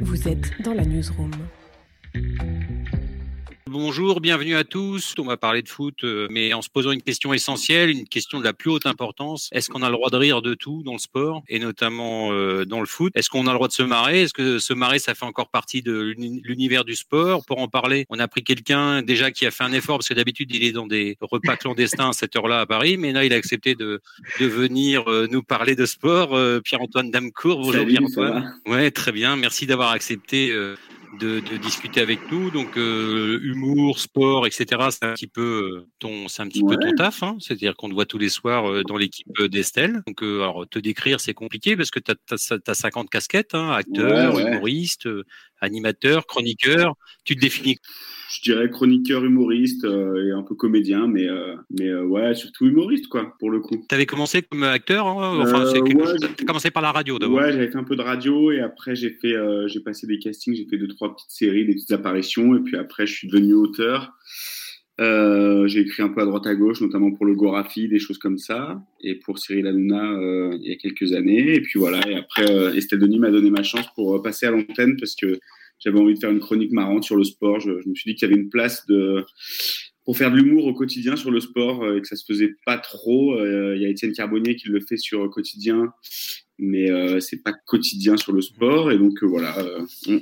Vous êtes dans la newsroom. Bonjour, bienvenue à tous. On va parler de foot, euh, mais en se posant une question essentielle, une question de la plus haute importance. Est-ce qu'on a le droit de rire de tout dans le sport et notamment euh, dans le foot? Est-ce qu'on a le droit de se marrer? Est-ce que se marrer, ça fait encore partie de l'univers du sport? Pour en parler, on a pris quelqu'un déjà qui a fait un effort parce que d'habitude il est dans des repas clandestins à cette heure-là à Paris, mais là il a accepté de, de venir euh, nous parler de sport. Pierre-Antoine Damcourt, bonjour Pierre-Antoine. Ouais, très bien. Merci d'avoir accepté de, de, discuter avec nous. Donc euh, humour, sport, etc. C'est un petit peu euh, ton, c'est un petit peu ton taf. Hein C'est-à-dire qu'on te voit tous les soirs euh, dans l'équipe d'Estelle. Donc alors te décrire c'est compliqué parce que tu as, as, 50 casquettes, hein, acteur, humoriste, animateur, chroniqueur. Tu te définis je dirais chroniqueur humoriste euh, et un peu comédien, mais, euh, mais euh, ouais, surtout humoriste, quoi, pour le coup. Tu avais commencé comme acteur hein Enfin, ouais, commencé par la radio d'abord Ouais, j'avais fait un peu de radio et après, j'ai fait, j'ai passé des castings, j'ai fait deux, trois petites séries, des petites apparitions et puis après, je suis devenu auteur. j'ai écrit un peu à droite à gauche, notamment pour le Gorafi, des choses comme ça, et pour Cyril Hanouna il y a quelques années. Et puis voilà, et après, Estelle Denis m'a donné ma chance pour passer à l'antenne parce que j'avais envie de faire une chronique marrante sur le sport. Je, me suis dit qu'il y avait une place pour faire de l'humour au quotidien sur le sport euh, et que ça se faisait pas trop. Euh, il y a Étienne Carbonnier qui le fait sur quotidien, mais euh, c'est pas quotidien sur le sport. Et donc voilà,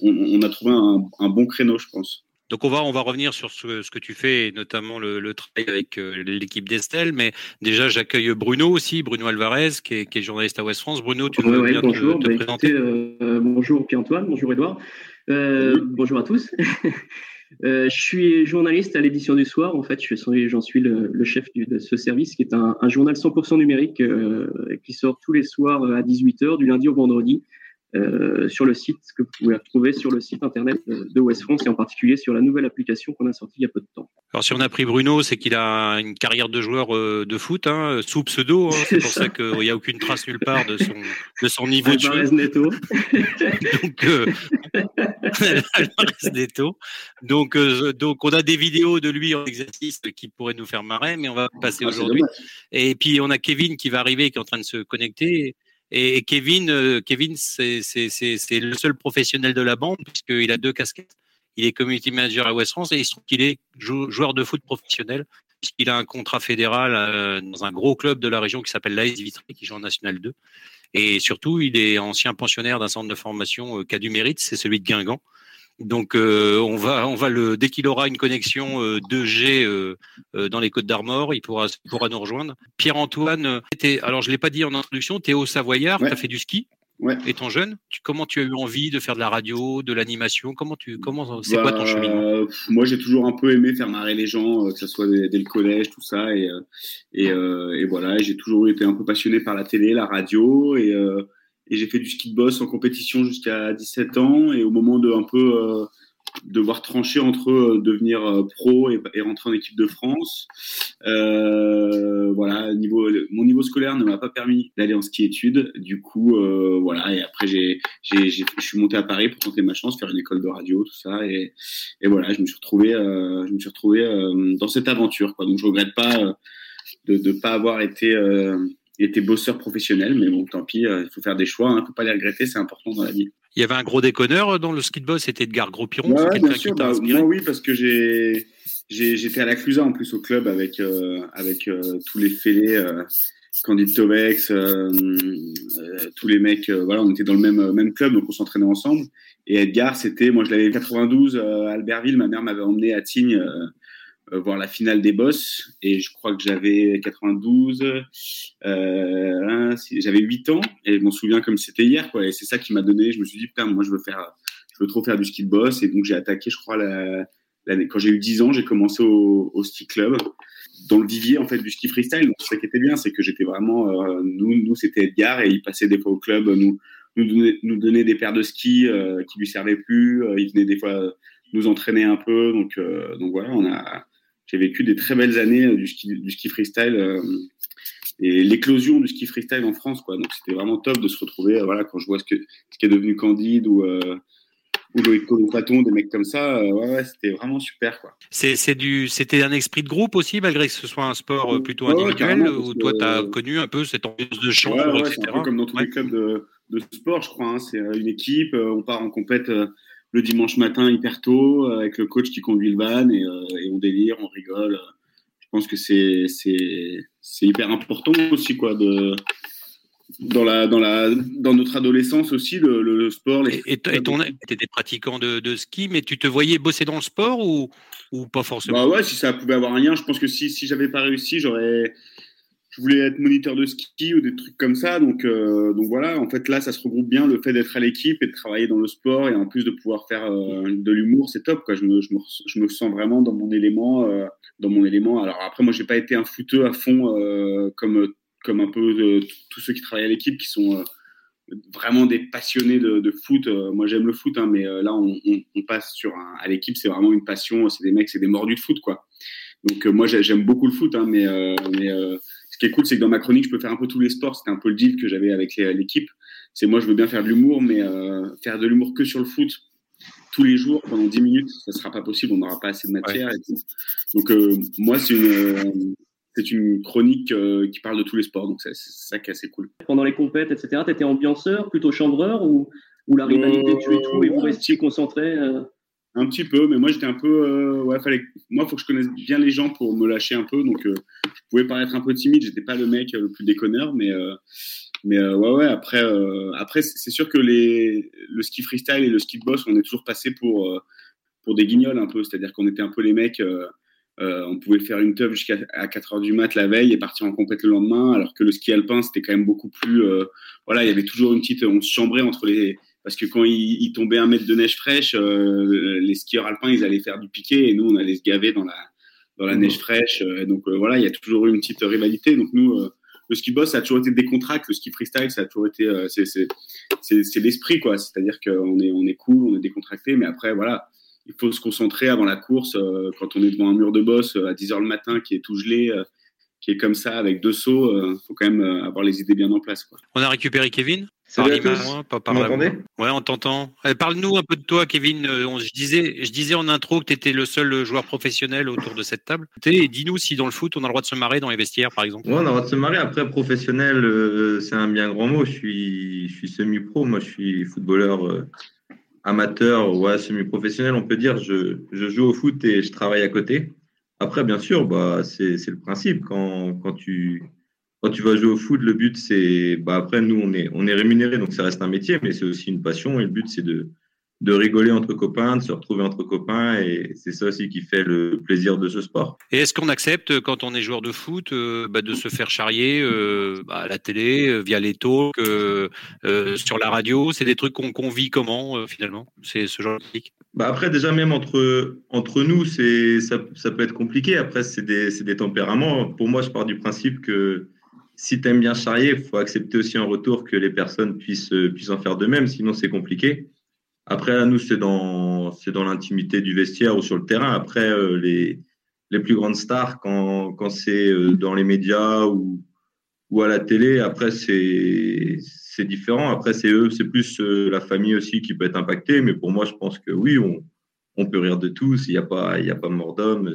on, a trouvé un, bon créneau, je pense. Donc on va on va revenir sur ce, ce que tu fais, notamment le, le travail avec l'équipe d'Estelle. Mais déjà, j'accueille Bruno aussi, Bruno Alvarez, qui est, qui est, journaliste à Ouest France. Bruno, tu veux bien bonjour, te, te bah, présenter Bonjour Pierre-Antoine, bonjour Edouard. Euh, bonjour à tous. Euh, je suis journaliste à l'édition du soir. En fait, j'en suis le, le, chef de ce service qui est un, un journal 100% numérique euh, qui sort tous les soirs à 18h du lundi au vendredi euh, sur le site que vous pouvez retrouver sur le site internet de West France et en particulier sur la nouvelle application qu'on a sortie il y a peu de temps. Alors si on a pris Bruno, c'est qu'il a une carrière de joueur euh, de foot hein, sous pseudo. Hein, c'est pour ça, qu'il n'y a aucune trace nulle part de son, de son niveau de jeu. Neto. donc, euh, Neto. Donc, euh, donc on a des vidéos de lui en exercice qui pourraient nous faire marrer, mais on va passer ah, aujourd'hui. Et puis on a Kevin qui va arriver, qui est en train de se connecter. Et Kevin, euh, Kevin, c'est le seul professionnel de la bande puisqu'il a deux casquettes. Il est community manager à West France et il se trouve qu'il est joueur de foot professionnel puisqu'il a un contrat fédéral euh, dans un gros club de la région qui s'appelle l'AS Vitré qui joue en National 2. Et surtout, il est ancien pensionnaire d'un centre de formation euh, qui a du mérite, c'est celui de Guingamp. Donc euh, on va on va le dès qu'il aura une connexion 2G euh, euh, dans les Côtes d'Armor, il pourra pourra nous rejoindre. Pierre Antoine, alors je l'ai pas dit en introduction, tu es au Savoyard, tu as fait du ski. Ouais. Étant jeune, tu, comment tu as eu envie de faire de la radio, de l'animation? Comment tu comment c'est quoi ton bah, cheminement? Moi, j'ai toujours un peu aimé faire marrer les gens, que ce soit dès, le collège, tout ça, et et, et voilà, j'ai toujours été un peu passionné par la télé, la radio, et et j'ai fait du ski de boss en compétition jusqu'à 17 ans. Et au moment de un peu euh, devoir trancher entre euh, devenir euh, pro et, rentrer en équipe de France, euh, voilà, niveau, mon niveau scolaire ne m'a pas permis d'aller en ski études. Du coup, voilà. Et après, j'ai, j'ai, je suis monté à Paris pour tenter ma chance, faire une école de radio, tout ça. Et, et voilà, je me suis retrouvé, je me suis retrouvé dans cette aventure. Quoi. Donc, je regrette pas de ne pas avoir été était bosseur professionnel, mais bon, tant pis, euh, il faut faire des choix, il hein, ne faut pas les regretter, c'est important dans la vie. Il y avait un gros déconneur dans le ski de boss, c'était Edgar Gros-Piron ouais, bien sûr, bah, moi oui, parce que j'ai j'étais à la Clusa en plus au club avec euh, avec euh, tous les fêlés, euh, Candide Tovex, tous les mecs, voilà, on était dans le même même club, donc on s'entraînait ensemble. Et Edgar, c'était, moi je l'avais 92 à Albertville, ma mère m'avait emmené à Tignes euh, voir la finale des boss. Et je crois que j'avais 92 euh, j'avais 8 ans. Et je m'en souviens comme c'était hier quoi. Et c'est ça qui m'a donné. Je me suis dit putain moi je veux faire je veux trop faire du ski de boss. Et donc j'ai attaqué je crois la, quand j'ai eu 10 ans j'ai commencé au, au, ski club. Dans le vivier en fait du ski freestyle. Donc ça qui était bien c'est que j'étais vraiment euh, nous nous c'était Edgar. Et il passait des fois au club nous nous donnait, nous donnait des paires de skis euh, qui lui servaient plus. Il venait des fois nous entraîner un peu. Donc donc voilà on a j'ai vécu des très belles années euh, du ski, du ski freestyle euh, et l'éclosion du ski freestyle en France quoi donc c'était vraiment top de se retrouver euh, voilà quand je vois ce que ce qui est devenu Candide ou ou Loïc Paton, des mecs comme ça. ouais, ouais c'était vraiment super. quoi. C'est du, c'était un esprit de groupe aussi, malgré que ce soit un sport plutôt individuel, ou toi, tu as connu un peu cette ambiance de chambre, ouais, etc. C'est un peu comme dans tous les clubs de, de sport, je crois. Hein. C'est une équipe, on part en compète le dimanche matin hyper tôt avec le coach qui conduit le van et, et on délire, on rigole. Je pense que c'est c'est hyper important aussi quoi de dans la dans la dans notre adolescence aussi le, le sport les... et tu étais pratiquant de, de, ski mais tu te voyais bosser dans le sport ou ou pas forcément? Bah ouais si ça pouvait avoir un lien je pense que si si j'avais pas réussi j'aurais je voulais être moniteur de ski ou des trucs comme ça. Donc, euh, donc voilà, en fait, là, ça se regroupe bien le fait d'être à l'équipe et de travailler dans le sport et en plus de pouvoir faire euh, de l'humour, c'est top. Quoi. Je, me, je, me, je me sens vraiment dans mon élément. Euh, dans mon élément. Alors après, moi, j'ai pas été un footeux à fond comme, comme un peu tous ceux qui travaillent à l'équipe qui sont vraiment des passionnés de, foot. moi, j'aime le foot, hein, mais là, on, passe sur un, à l'équipe, c'est vraiment une passion. C'est des mecs, c'est des mordus de foot, quoi. Donc moi, j'aime beaucoup le foot, hein, mais ce qui est cool, c'est que dans ma chronique, je peux faire un peu tous les sports. C'était un peu le deal que j'avais avec l'équipe. C'est moi, je veux bien faire de l'humour, mais euh, faire de l'humour que sur le foot tous les jours pendant 10 minutes, ça sera pas possible. On n'aura pas assez de matière. Donc euh, moi, c'est une euh, c'est une chronique qui parle de tous les sports, donc c'est ça qui est assez cool. Pendant les compètes, etc., tu étais ambianceur, plutôt chambreur ou, ou la rivalité tu es tout et vous restiez concentré un petit peu, mais moi j'étais un peu. Euh, ouais, fallait. Moi, faut que je connaisse bien les gens pour me lâcher un peu. Donc, euh, je pouvais paraître un peu timide. J'étais pas le mec le plus déconneur, mais. Euh, mais ouais, ouais. Après, après, c'est sûr que les, le ski freestyle et le ski boss, on est toujours passé pour pour des guignols un peu. C'est-à-dire qu'on était un peu les mecs. on pouvait faire une teuf jusqu'à 4 heures du mat la veille et partir en compète le lendemain, alors que le ski alpin, c'était quand même beaucoup plus. voilà, il y avait toujours une petite. On se chambrait entre les, parce que quand il, tombait un mètre de neige fraîche, euh, les skieurs alpins, ils allaient faire du piqué et nous, on allait se gaver dans la, dans la mmh. neige fraîche. Euh, donc euh, voilà, il y a toujours eu une petite rivalité. Donc nous, le ski boss, ça a toujours été décontracté. Le ski freestyle, ça a toujours été, c'est l'esprit, quoi. C'est-à-dire qu'on est, on est cool, on est décontracté, mais après, voilà, il faut se concentrer avant la course. quand on est devant un mur de boss à 10 heures le matin qui est tout gelé, qui est comme ça avec deux sauts, il faut quand même avoir les idées bien en place. Quoi. On a récupéré Kevin Salut à pas par Ouais, on t'entend. Euh, parle-nous un peu de toi, Kevin. Euh, je, disais, je disais en intro que tu étais le seul joueur professionnel autour de cette table. Et dis-nous si dans le foot, on a le droit de se marrer dans les vestiaires, par exemple. Ouais, on a le droit de se marrer. Après, professionnel, euh, c'est un bien grand mot. Je suis, je suis semi-pro. Moi, je suis footballeur amateur, ouais, semi-professionnel, on peut dire. Je, je, joue au foot et je travaille à côté. Après, bien sûr, bah, c'est le principe. Quand, tu vas jouer au foot, le but, c'est. Bah après, nous, on est, on rémunéré, donc ça reste un métier, mais c'est aussi une passion. Et le but, c'est de, rigoler entre copains, de se retrouver entre copains. Et c'est ça aussi qui fait le plaisir de ce sport. Et est-ce qu'on accepte, quand on est joueur de foot, euh, bah, de se faire charrier euh, à la télé, euh, via les talks, sur la radio? C'est des trucs qu'on vit comment, finalement? C'est ce genre de truc bah après, déjà, même entre, entre nous, c'est ça, ça peut être compliqué. Après, c'est des, des tempéraments. Pour moi, je pars du principe que si tu aimes bien charrier, il faut accepter aussi en retour que les personnes puissent, puissent en faire de même, sinon c'est compliqué. Après, à nous, c'est dans, c'est dans l'intimité du vestiaire ou sur le terrain. Après, euh, les, les plus grandes stars, quand, quand c'est euh, dans les médias ou, ou à la télé, après, c'est, c'est différent. Après, c'est eux, c'est plus la famille aussi qui peut être impactée. Mais pour moi, je pense que oui, on, on peut rire de tous. Il n'y a pas, il y a pas mort d'homme.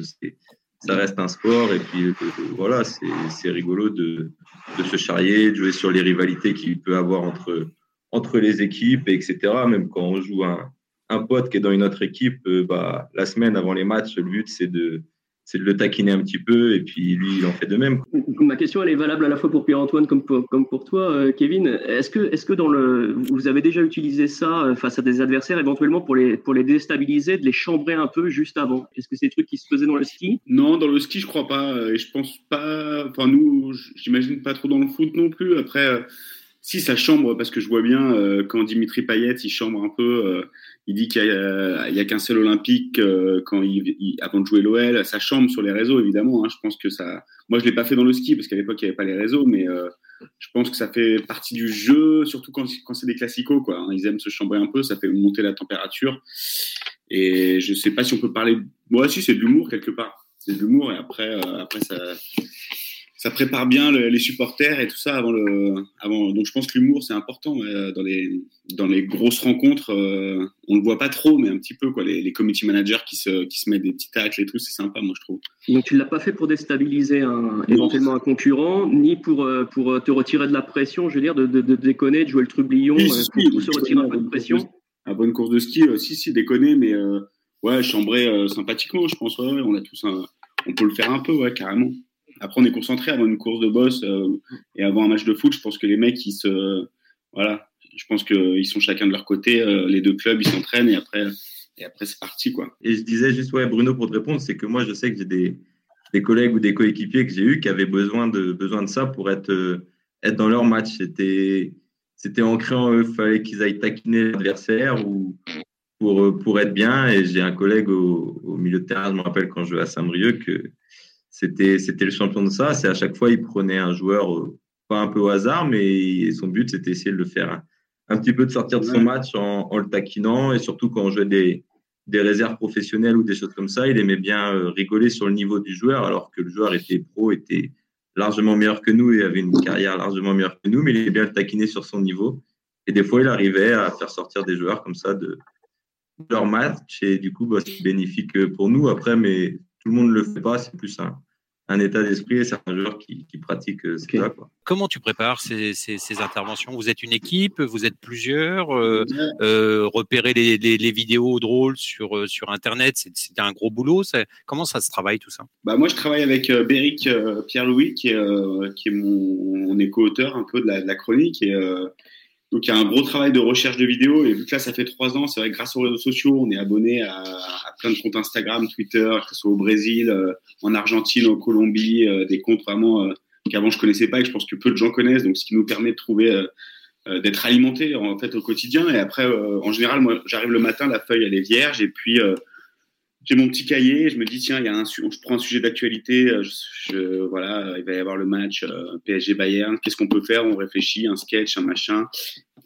Ça reste un sport et puis euh, voilà, c'est rigolo de, de, se charrier, de jouer sur les rivalités qu'il peut avoir entre, entre les équipes, etc. Même quand on joue un, un pote qui est dans une autre équipe, euh, bah, la semaine avant les matchs, le but c'est de, c'est de le taquiner un petit peu et puis lui il en fait de même. Ma question elle est valable à la fois pour Pierre-Antoine comme pour, comme pour toi euh, Kevin. Est-ce que est-ce que dans le vous avez déjà utilisé ça euh, face à des adversaires éventuellement pour les pour les déstabiliser, de les chambrer un peu juste avant? Est-ce que c'est des trucs qui se faisaient dans le ski? Non, dans le ski je crois pas et je pense pas enfin nous j'imagine pas trop dans le foot non plus. Après euh, si ça chambre parce que je vois bien quand Dimitri Payet il chambre un peu il dit qu'il n'y a, qu'un seul Olympique euh, quand il, avant de jouer l'OL. Ça chambre sur les réseaux, évidemment. Hein. Je pense que ça. Moi, je l'ai pas fait dans le ski parce qu'à l'époque, il n'y avait pas les réseaux, mais euh, je pense que ça fait partie du jeu, surtout quand, quand c'est des classicos. Quoi. Hein. Ils aiment se chambrer un peu, ça fait monter la température. Et je sais pas si on peut parler. Moi, si, c'est de l'humour quelque part. C'est de l'humour et après, euh, après ça ça prépare bien les supporters et tout ça avant le avant donc je pense que l'humour c'est important dans les dans les grosses rencontres euh, on le voit pas trop mais un petit peu quoi les, les committee managers qui se qui se mettent des petits tacles et tout c'est sympa moi je trouve. Donc tu l'as pas fait pour déstabiliser un, éventuellement un concurrent ni pour euh, pour te retirer de la pression je veux dire de, de, de déconner de jouer le trublion oui, euh, pour, se retirer un peu de pression. à bonne course de ski si si déconner mais ouais chambrer sympathiquement je pense ouais, on a tous un, on peut le faire un peu ouais carrément après, on est concentré avant une course de boss euh, et avant un match de foot. Je pense que les mecs, ils se, voilà, je pense qu'ils sont chacun de leur côté. Euh, les deux clubs, ils s'entraînent et après, et après c'est parti quoi. Et je disais juste ouais, Bruno, pour te répondre, c'est que moi, je sais que j'ai des, collègues ou des coéquipiers que j'ai eu qui avaient besoin de besoin de ça pour être euh, être dans leur match. C'était c'était ancré en eux. Fallait qu'ils aillent taquiner l'adversaire ou pour pour être bien. Et j'ai un collègue au, au, milieu de terrain, je me rappelle quand je jouais à Saint-Brieuc que c'était c'était le champion de ça. C'est à chaque fois il prenait un joueur euh, pas un peu au hasard, mais son but c'était essayer de le faire un, petit peu de sortir de son match en, le taquinant et surtout quand on jouait des des réserves professionnelles ou des choses comme ça, il aimait bien euh, rigoler sur le niveau du joueur alors que le joueur était pro, était largement meilleur que nous et avait une carrière largement meilleure que nous, mais il aimait bien le taquiner sur son niveau. Et des fois, il arrivait à faire sortir des joueurs comme ça de leur match et du coup, bah, c'est bénéfique pour nous. Après, mais tout le monde ne le fait pas, c'est plus un, un état d'esprit et certains joueurs qui, qui pratiquent euh, okay. ça. Quoi. Comment tu prépares ces, ces, ces, interventions? Vous êtes une équipe, vous êtes plusieurs, euh, euh, repérer les, les, les, vidéos drôles sur, euh, sur Internet, c'est un gros boulot. Comment ça se travaille tout ça? Bah Moi, je travaille avec euh, Béric euh, Pierre-Louis, qui est, qui est mon, mon éco-auteur un peu de la, de la chronique. Et, donc il y a un gros travail de recherche de vidéos. Et vu que là ça fait trois ans, c'est vrai que grâce aux réseaux sociaux, on est abonné à, plein de comptes Instagram, Twitter, que ce soit au Brésil, euh, en Argentine, en Colombie, euh, des comptes vraiment euh, qu'avant je connaissais pas et que je pense que peu de gens connaissent, donc ce qui nous permet de trouver euh, euh, d'être alimenté en fait au quotidien. Et après, en général, moi j'arrive le matin, la feuille elle est vierge. Et puis j'ai mon petit cahier, je me dis tiens, il y a un, je prends un sujet d'actualité, je, je, voilà, il va y avoir le match euh, PSG Bayern, qu'est-ce qu'on peut faire? On réfléchit, un sketch, un machin.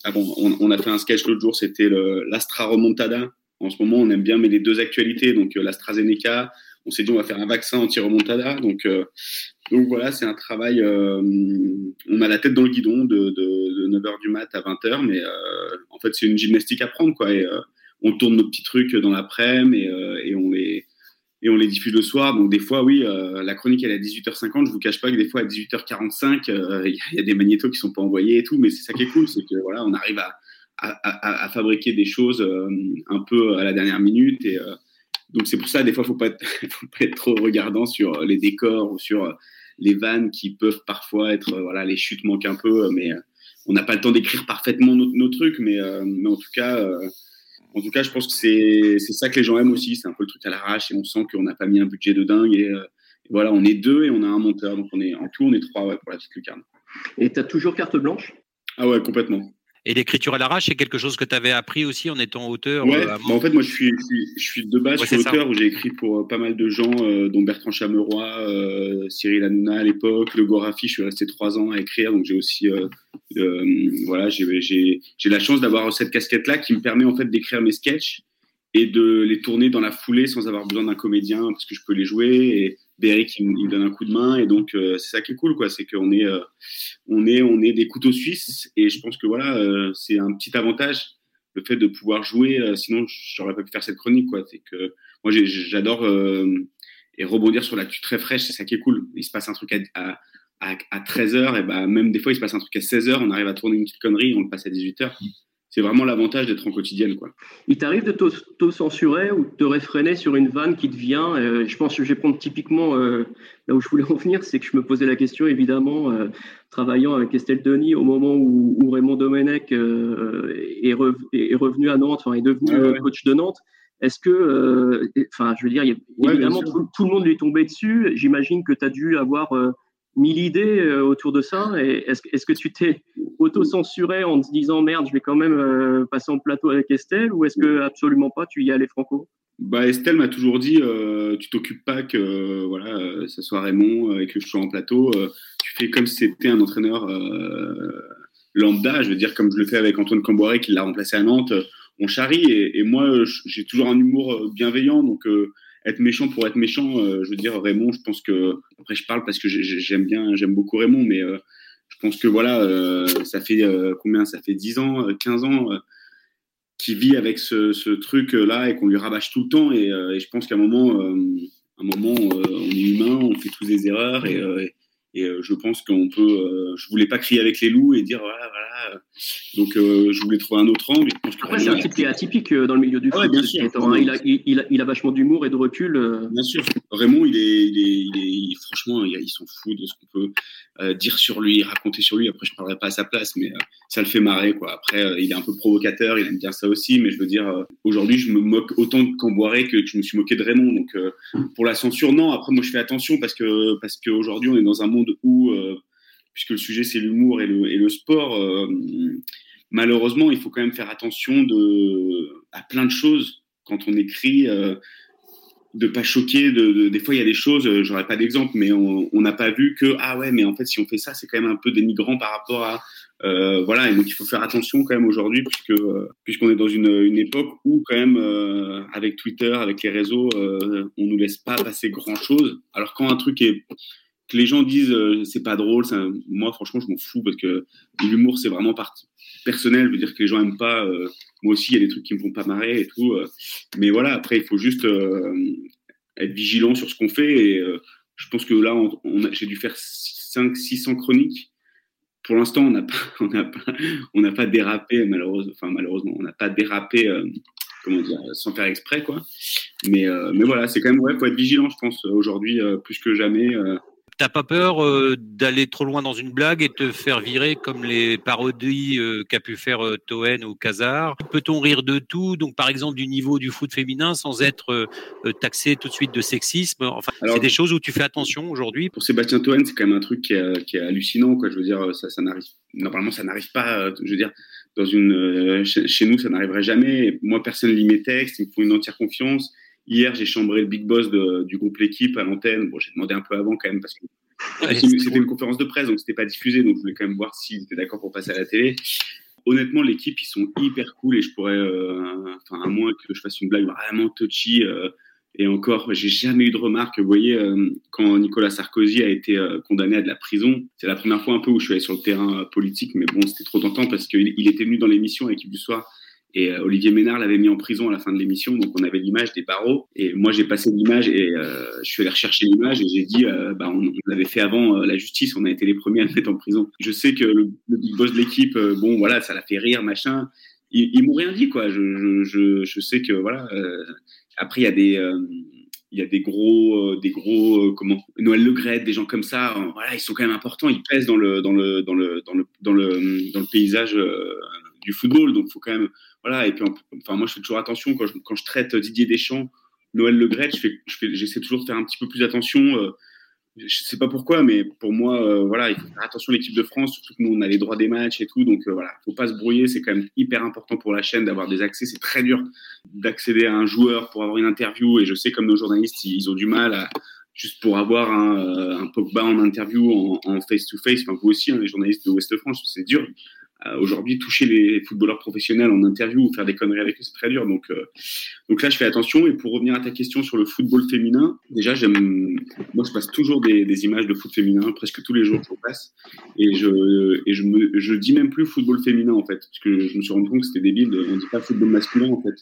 Ah bon, on, on a fait un sketch l'autre jour, c'était l'Astra Remontada. En ce moment, on aime bien mais les deux actualités, donc euh, l'AstraZeneca. On s'est dit on va faire un vaccin anti-remontada, donc euh, donc voilà, c'est un travail. Euh, on a la tête dans le guidon de, de, de 9h du mat à 20h, mais en fait c'est une gymnastique à prendre quoi. Et, on tourne nos petits trucs dans l'après-midi euh, et, on les et on les diffuse le soir. Donc des fois, oui, euh, la chronique elle est à 18h50. Je vous cache pas que des fois à 18h45, euh, il y, a des magnétos qui sont pas envoyés et tout. Mais c'est ça qui est cool, c'est que voilà, on arrive à, à, fabriquer des choses un peu à la dernière minute. Et donc c'est pour ça, des fois, pas être, faut pas être trop regardant sur les décors ou sur les vannes qui peuvent parfois être, voilà, les chutes manquent un peu, mais on n'a pas le temps d'écrire parfaitement nos, trucs. Mais en tout cas en tout cas, je pense que c'est ça que les gens aiment aussi. C'est un peu le truc à l'arrache et on sent qu'on n'a pas mis un budget de dingue. Et, euh, et, voilà, on est deux et on a un monteur. Donc on est, en tout, on est trois ouais, pour la petite lucarne. Et tu as toujours carte blanche? Ah ouais, complètement. Et l'écriture à l'arrache, c'est quelque chose que tu avais appris aussi en étant auteur ouais, euh, bah en fait, moi, je suis, je suis, je suis de base, ouais, je suis auteur ça. où j'ai écrit pour euh, pas mal de gens, euh, dont Bertrand Chameroy, euh, Cyril Hanouna à l'époque, le Gorafi. Je suis resté trois ans à écrire, donc j'ai aussi, euh, voilà, j'ai la chance d'avoir cette casquette-là qui me permet en fait d'écrire mes sketchs et de les tourner dans la foulée sans avoir besoin d'un comédien parce que je peux les jouer et Beric il, me donne un coup de main et donc euh, c'est ça qui est cool quoi. C'est qu'on est euh, on est on est des couteaux suisses et je pense que voilà euh, c'est un petit avantage le fait de pouvoir jouer sinon j'aurais pas pu faire cette chronique quoi. C'est que moi j'adore et rebondir sur l'actu très fraîche c'est ça qui est cool. Il se passe un truc à, à à, à 13h, et bah, même des fois, il se passe un truc à 16h, on arrive à tourner une petite connerie, on le passe à 18h c'est vraiment l'avantage d'être en quotidienne. Quoi. Il t'arrive de t'auto-censurer ou de te réfréner sur une vanne qui te vient euh, Je pense que je vais prendre typiquement euh, là où je voulais en venir, c'est que je me posais la question, évidemment, euh, travaillant avec Estelle Denis au moment où, où Raymond Domenech est, rev est, revenu à Nantes, enfin, est devenu ouais, ouais. coach de Nantes. Est-ce que, enfin, je veux dire, y a, ouais, évidemment, tout, tout, le monde lui est tombé dessus. J'imagine que tu as dû avoir mille idées euh, autour de ça. Est-ce est que tu t'es auto-censuré en te disant merde, je vais quand même euh, passer en plateau avec Estelle ou est-ce que absolument pas tu y allais franco? Bah, Estelle m'a toujours dit euh, tu t'occupes pas que euh, voilà, ce soit Raymond et que je sois en plateau. tu fais comme si c'était un entraîneur lambda, je veux dire, comme je le fais avec Antoine Camboiré qui l'a remplacé à Nantes. On charrie et, et moi, j'ai toujours un humour bienveillant. Donc, être méchant pour être méchant. je veux dire, Raymond, je pense que après je parle parce que j'aime bien, j'aime beaucoup Raymond, mais je pense que voilà, ça fait combien Ça fait 10 ans, 15 ans qui vit avec ce, ce truc-là et qu'on lui rabâche tout le temps. Et, et je pense qu'à un moment, un moment, on est humain, on fait tous des erreurs et, et euh, je pense qu'on peut. Euh, je voulais pas crier avec les loups et dire voilà, voilà. Donc euh, je voulais trouver un autre angle. Après, c'est un type qui est atypique dans le milieu du ah foot. bien sûr. il, a, il, a, il, a, vachement d'humour et de recul. Bien sûr. Raymond, il est, il est, franchement, il, s'en fout de ce qu'on peut dire sur lui, raconter sur lui. Après, je parlerai pas à sa place, mais ça le fait marrer, quoi. Après, il est un peu provocateur, il aime bien ça aussi, mais je veux dire, aujourd'hui, je me moque autant de Camboiré que je me suis moqué de Raymond. Donc, pour la censure, non. Après, moi, je fais attention parce que parce qu'aujourd'hui, on est dans un monde où, euh, puisque le sujet c'est l'humour et le, sport, euh, malheureusement, il faut quand même faire attention de, à plein de choses quand on écrit euh, de pas choquer. De, des fois, il y a des choses, j'aurais pas d'exemple, mais on n'a pas vu que ah ouais, mais en fait, si on fait ça, c'est quand même un peu dénigrant par rapport à voilà. Et donc, il faut faire attention quand même aujourd'hui, puisque puisqu'on est dans une, une, époque où quand même avec Twitter, avec les réseaux, on nous laisse pas passer grand chose. Alors quand un truc est que les gens disent euh, c'est pas drôle, moi franchement je m'en fous parce que l'humour c'est vraiment partie personnel, veut dire que les gens aiment pas. Euh, moi aussi il y a des trucs qui me font pas marrer et tout, euh. mais voilà après il faut juste être vigilant sur ce qu'on fait et je pense que là on, j'ai dû faire 5 600 chroniques. Pour l'instant on n'a pas on n'a pas on n'a pas dérapé malheureusement, enfin malheureusement on n'a pas dérapé comment dire sans faire exprès quoi. Mais mais voilà c'est quand même ouais faut être vigilant je pense aujourd'hui plus que jamais T'as pas peur euh, d'aller trop loin dans une blague et te faire virer comme les parodies euh, qu'a pu faire euh, Toen ou Kazar Peut-on rire de tout Donc, par exemple, du niveau du foot féminin sans être taxé tout de suite de sexisme. Enfin, c'est des choses où tu fais attention aujourd'hui? Pour Sébastien Toen, c'est quand même un truc qui est, qui est, hallucinant. Quoi. Je veux dire, ça, ça n'arrive normalement, ça n'arrive pas. je veux dire, dans une chez, nous, ça n'arriverait jamais. Moi, personne lit mes textes. Ils me font une entière confiance. Hier, j'ai chambré le big boss de, du groupe L'équipe à l'antenne. Bon, j'ai demandé un peu avant quand même parce que c'était une conférence de presse, donc c'était pas diffusé, donc je voulais quand même voir s'ils étaient d'accord pour passer à la télé. Honnêtement, l'équipe, ils sont hyper cool et je pourrais, euh, enfin, à moins que je fasse une blague vraiment touchy, euh, et encore, j'ai jamais eu de remarque. Vous voyez, euh, quand Nicolas Sarkozy a été condamné à de la prison, c'est la première fois un peu où je suis allé sur le terrain politique, mais bon, c'était trop tentant parce qu'il il était venu dans l'émission à l'équipe du soir et euh, Olivier Ménard l'avait mis en prison à la fin de l'émission, donc on avait l'image des barreaux. Et moi, j'ai passé l'image et euh, je suis allé rechercher l'image et j'ai dit, euh, bah, on, l'avait fait avant la justice, on a été les premiers à le mettre en prison. Je sais que le, big boss de l'équipe, bon, voilà, ça l'a fait rire, machin. Ils, ils m'ont rien dit, quoi. Je, sais que, voilà. après, il y a des il y a des gros, des gros, comment Noël Le des gens comme ça. voilà, ils sont quand même importants. Ils pèsent dans le, dans le, dans le, dans le, dans le, dans le paysage du football. Donc, faut quand même, Et puis, enfin, moi, je fais toujours attention quand je, traite Didier Deschamps, Noël Le Gret, je fais, j'essaie toujours de faire un petit peu plus attention. Euh, je sais pas pourquoi, mais pour moi, euh, voilà, il faut faire attention à l'équipe de France, surtout que nous, on a les droits des matchs et tout. Donc, euh, voilà, faut pas se brouiller. C'est quand même hyper important pour la chaîne d'avoir des accès. C'est très dur d'accéder à un joueur pour avoir une interview. Et je sais, comme nos journalistes, ils, ont du mal juste pour avoir un, un Pogba en interview en face-to-face. Vous aussi, hein, les journalistes de Ouest France, c'est dur. Aujourd'hui, toucher les footballeurs professionnels en interview ou faire des conneries avec eux, c'est très dur. Donc, euh, donc là, je fais attention. Et pour revenir à ta question sur le football féminin, déjà, j'aime, moi, je passe toujours des, des, images de foot féminin, presque tous les jours, je passe. Et je, et je me, je dis même plus football féminin, en fait, parce que je me suis rendu compte que c'était débile. On dit pas football masculin, en fait.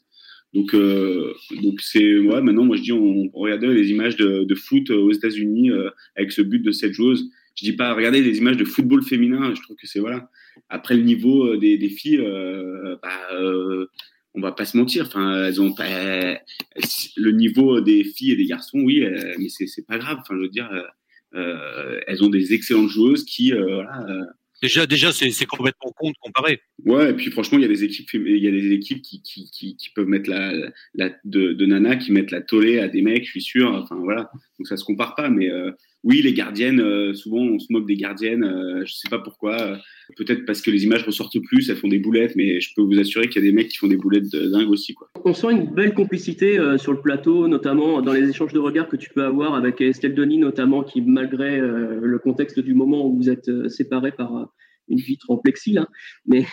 Donc, euh, donc c'est ouais. Maintenant, moi, je dis, on, on regardait les images de, de foot aux États-Unis euh, avec ce but de cette joueuse. Je dis pas regarder les images de football féminin. Je trouve que c'est voilà. Après le niveau euh, des, des filles, euh, bah, euh, on va pas se mentir. Enfin, elles ont pas le niveau des filles et des garçons, oui, mais c'est c'est pas grave. Enfin, je veux dire, elles ont des excellentes joueuses qui voilà. Déjà, déjà, c'est complètement compte comparé. Ouais, et puis franchement, il y a des équipes, il y a des équipes qui, qui, qui, qui peuvent mettre la, la de, de, Nana, qui mettent la tollée à des mecs, je suis sûr. Enfin voilà, donc ça se compare pas, mais oui, les gardiennes, euh, souvent on se moque des gardiennes, euh, je sais pas pourquoi. Peut-être parce que les images ressortent plus, elles font des boulettes, mais je peux vous assurer qu'il y a des mecs qui font des boulettes de aussi. On sent une belle complicité euh, sur le plateau, notamment dans les échanges de regards que tu peux avoir avec Estelle Denis, notamment, qui malgré le contexte du moment où vous êtes séparés par une vitre en plexi là. Mais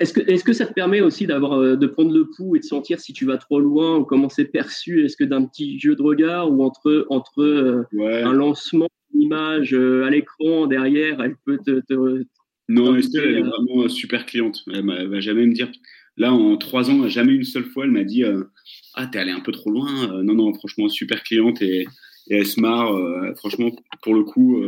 est-ce que, est que ça te permet aussi d'avoir, euh, de prendre le pouls et de sentir si tu vas trop loin ou comment c'est perçu? Est-ce que d'un petit jeu de regard ou entre, entre euh, un lancement, une image à l'écran derrière, elle peut te. te non, Estelle, elle est vraiment super cliente. Elle, ne va jamais me dire. Là, en trois ans, jamais une seule fois, elle m'a dit Ah, t'es allé un peu trop loin. non, non, franchement, super cliente et, et elle se marre. franchement, pour le coup,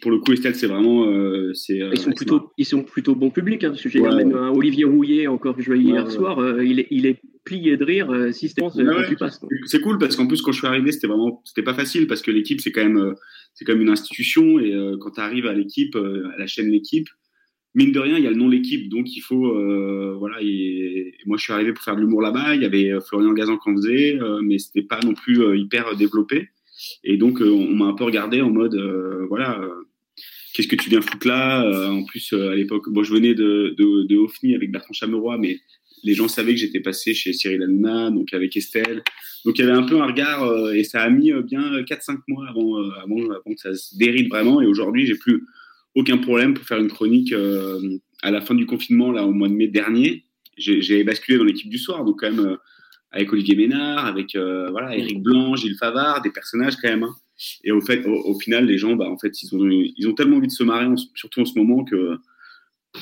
pour le coup, Estelle, c'est vraiment. Euh, c'est, euh, ils, sont plutôt, ils sont plutôt bon public. Hein, j'ai même un Olivier Rouillet, encore que je hier soir, euh, il, est, il est plié de rire systématiquement quand tu passes. C'est cool parce qu'en plus, quand je suis arrivé, c'était vraiment. C'était pas facile parce que l'équipe, c'est quand même, c'est comme une institution. Et quand tu arrives à l'équipe, à la chaîne L'équipe, mine de rien, il y a le nom L'équipe. Donc il faut. voilà. Et, moi, je suis arrivé pour faire de l'humour là-bas. Il y avait Florian Gazan qui en faisait, mais c'était pas non plus hyper développé. Et donc, euh, on m'a un peu regardé en mode, euh, voilà, euh, qu'est-ce que tu viens foutre là En plus, à l'époque, bon, je venais de, de, de avec Bertrand Chameroy, mais les gens savaient que j'étais passé chez Cyril Hanouna, donc avec Estelle. Donc il y avait un peu un regard, et ça a mis bien 4-5 mois avant, avant, avant, que ça se dérive vraiment. Et aujourd'hui, j'ai plus aucun problème pour faire une chronique à la fin du confinement, là, au mois de mai dernier. J'ai basculé dans l'équipe du soir, donc quand même avec Olivier Ménard, avec euh, voilà Eric Blanc, Gilles Favard, des personnages quand même. Hein. Et au fait, au, final, les gens, bah, en fait, ils ont, ils ont tellement envie de se marrer, surtout en ce moment, que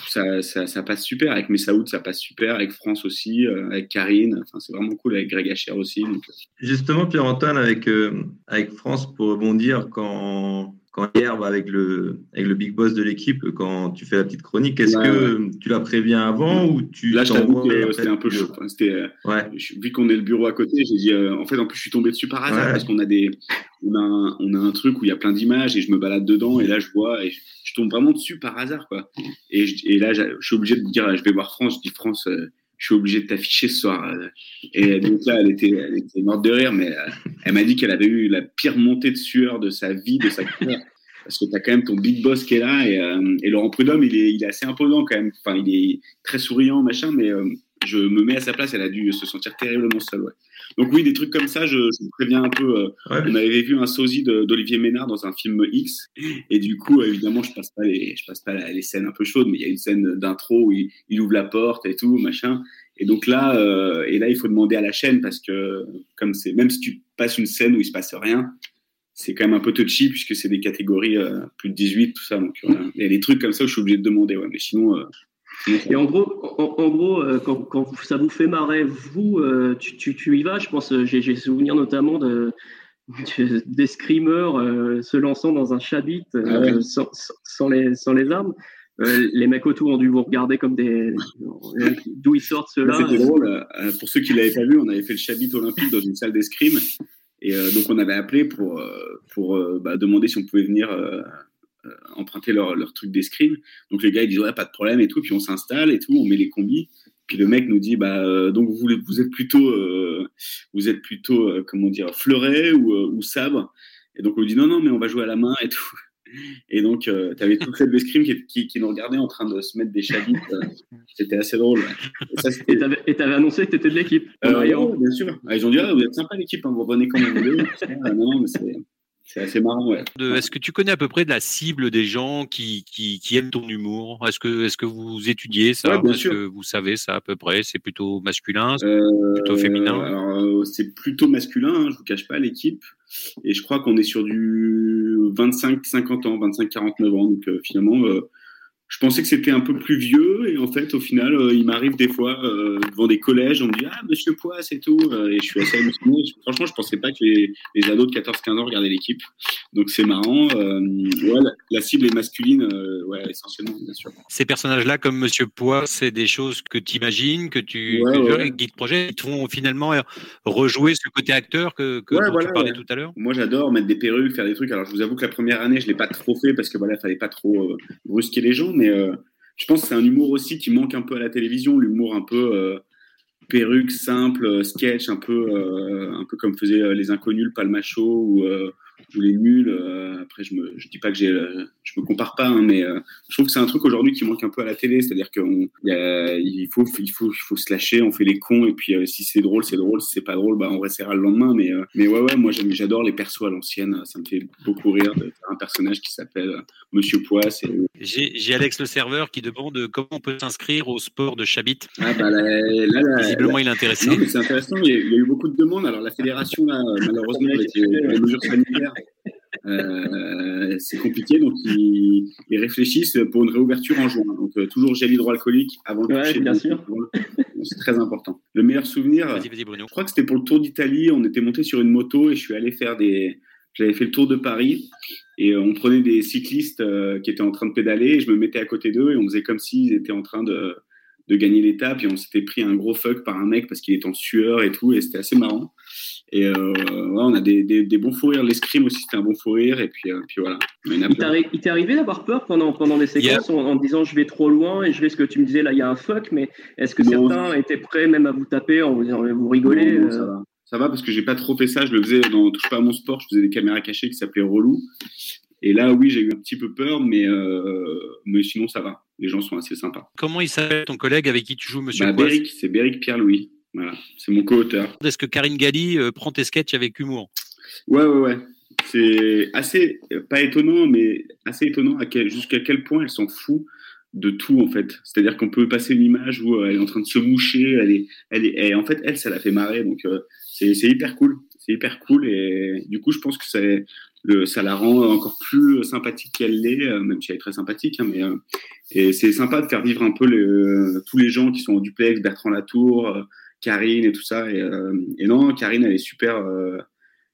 ça, ça, ça, passe super. Avec Messaoud, ça passe super. Avec France aussi, euh, avec Karine. Enfin, c'est vraiment cool. Avec Greg Hacher aussi. Donc... Euh. Justement, Pierre-Antoine, avec, avec France, pour rebondir, quand quand hier, bah, avec, le, avec le big boss de l'équipe, quand tu fais la petite chronique, est-ce que tu la préviens avant ou tu Là, je t'avoue que c'était un peu chaud. c'était, euh, ouais. vu qu'on est le bureau à côté, j'ai dit, euh, en fait, en plus, je suis tombé dessus par hasard parce qu'on a des, on a, un, on a un truc où il y a plein d'images et je me balade dedans et là, je vois et je, tombe vraiment dessus par hasard, quoi. Et, et là, je suis obligé de dire, je vais voir France. Je dis France. Euh, je suis obligé de t'afficher ce soir. Et donc là, elle était, elle était morte de rire, mais euh, elle m'a dit qu'elle avait eu la pire montée de sueur de sa vie, de sa carrière. Parce que tu as quand même ton big boss qui est là. Et, euh, et Laurent Prudhomme, il est, il est assez imposant quand même. Enfin, il est très souriant, machin, mais euh, je me mets à sa place. Elle a dû se sentir terriblement seule. Ouais. Donc oui, des trucs comme ça, je, je préviens un peu. Euh, on avait vu un sosie d'Olivier Ménard dans un film X, et du coup, évidemment, je passe pas les, je passe pas les scènes un peu chaudes, mais il y a une scène d'intro où il, ouvre la porte et tout, machin. Et donc là, euh, et là, il faut demander à la chaîne parce que comme c'est, même si tu passes une scène où il se passe rien, c'est quand même un peu touchy puisque c'est des catégories euh, plus de 18, tout ça. Donc il y a des trucs comme ça où je suis obligé de demander. Ouais, mais sinon, et en gros, en, gros euh, quand, quand, ça vous fait marrer, vous, euh, tu, tu, tu, y vas. Je pense, euh, j'ai souvenir notamment de, des screamers se lançant dans un chabit ah sans, sans, les, sans les armes. les mecs autour ont dû vous regarder comme des. D'où ils sortent ceux-là C'était drôle. pour ceux qui l'avaient pas vu, on avait fait le chabit olympique dans une salle d'escrime. Et donc, on avait appelé pour, pour bah, demander si on pouvait venir euh, emprunter leur, leur truc d'escrime. Donc les gars ils disent ouais pas de problème et tout, puis on s'installe et tout, on met les combis. Puis le mec nous dit bah euh, donc vous, vous êtes plutôt euh, vous êtes plutôt comment dire fleuret ou, ou, sabre. Et donc on lui dit non non mais on va jouer à la main et tout. Et donc tu avais toute cette escrime qui, qui, qui, nous regardait en train de se mettre des chavites. C'était assez drôle. Et tu avais annoncé que tu étais de l'équipe. bien sûr. Ah, ils ont dit ah, vous êtes sympa l'équipe, hein, vous revenez quand voulez. non, non mais c'est c'est assez marrant, ouais. Est-ce que tu connais à peu près de la cible des gens qui, qui, qui aiment ton humour? Est-ce que, est que vous étudiez ça? Est-ce que vous savez ça à peu près? C'est plutôt masculin euh, Plutôt féminin? euh, C'est plutôt masculin, hein, je vous cache pas, l'équipe. Et je crois qu'on est sur du 25-50 ans, 25-49 ans. Donc euh, finalement, je pensais que c'était un peu plus vieux et en fait au final euh, il m'arrive des fois euh, devant des collèges on me dit ah monsieur Poix c'est tout euh, et je suis assez émotionné franchement je pensais pas que les, les ados de 14-15 ans regardaient l'équipe. Donc c'est marrant. Ouais, la, cible est masculine ouais essentiellement bien sûr. Ces personnages là comme monsieur Poix c'est des choses que tu imagines que tu ouais, guide projet ils te font finalement rejouer ce côté acteur que, que dont tu parlais tout à l'heure. Moi j'adore mettre des perruques faire des trucs. Alors je vous avoue que la première année je l'ai pas trop fait parce que voilà fallait pas trop brusquer les gens mais euh, je pense que c'est un humour aussi qui manque un peu à la télévision, l'humour un peu euh, perruque, simple, euh, sketch, un peu, un peu comme faisaient les inconnus, le Palmacho ou, joue les nuls. après, je me, je dis pas que j'ai, je me compare pas, hein, mais je trouve que c'est un truc aujourd'hui qui manque un peu à la télé, c'est-à-dire qu'il il faut, il faut, il faut se lâcher, on fait les cons, et puis si c'est drôle, c'est drôle, si c'est pas drôle, bah on restera le lendemain. Mais, mais ouais, ouais, moi j'adore les persos à l'ancienne, ça me fait beaucoup rire de faire un personnage qui s'appelle Monsieur Poisse. J'ai Alex le serveur qui demande comment on peut s'inscrire au sport de Chabit. Ah bah là, là, Visiblement, il est intéressé. c'est intéressant. Il y, a, eu beaucoup de demandes. Alors, la fédération, là, malheureusement, avec les, mesures sanitaires, euh, c'est compliqué. Donc, ils, réfléchissent pour une réouverture en juin. Donc, euh, toujours gel hydroalcoolique avant de ouais, bien sûr. C'est très important. Le meilleur souvenir, vas -y, vas -y, Bruno. je crois que c'était pour le Tour d'Italie. On était monté sur une moto et je suis allé faire des. J'avais fait le tour de Paris et on prenait des cyclistes euh, qui étaient en train de pédaler. Et je me mettais à côté d'eux et on faisait comme s'ils étaient en train de, de gagner l'étape. Et on s'était pris un gros fuck par un mec parce qu'il était en sueur et tout. Et c'était assez marrant. Et euh, on a des, des, bons fous rires. L'escrime aussi, c'était un bon fou rire. Et puis, euh, puis voilà. Il t'est arrivé d'avoir peur pendant, pendant des séquences en, disant je vais trop loin et je vais ce que tu me disais là, il y a un fuck. Mais est-ce que certains étaient prêts même à vous taper en vous disant vous rigolez ça, va. ça va parce que j'ai pas trop fait ça. Je le faisais dans Touche pas à mon sport. Je faisais des caméras cachées qui s'appelaient Relou. Et là, oui, j'ai eu un petit peu peur, mais, mais sinon, ça va les gens sont assez sympas. Comment il s'appelle ton collègue avec qui tu joues, monsieur bah, Béric, c'est Béric Pierre-Louis. Voilà, c'est mon co-auteur. Est-ce que Karine Galli euh, prend tes sketchs avec humour? Ouais, ouais, ouais. C'est assez, pas étonnant, mais assez étonnant jusqu'à quel point elle s'en fout de tout en fait. C'est-à-dire qu'on peut passer une image où euh, elle est en train de se moucher, elle est, elle est, en fait elle, ça la fait marrer, donc euh, c'est hyper cool, c'est hyper cool et du coup je pense que c'est ça la rend encore plus sympathique qu'elle l'est, euh, même si elle est très sympathique. Hein, mais euh, et c'est sympa de faire vivre un peu les, tous les gens qui sont au duplex, Bertrand Latour, Karine et tout ça. Et, et, non, Karine, elle est super,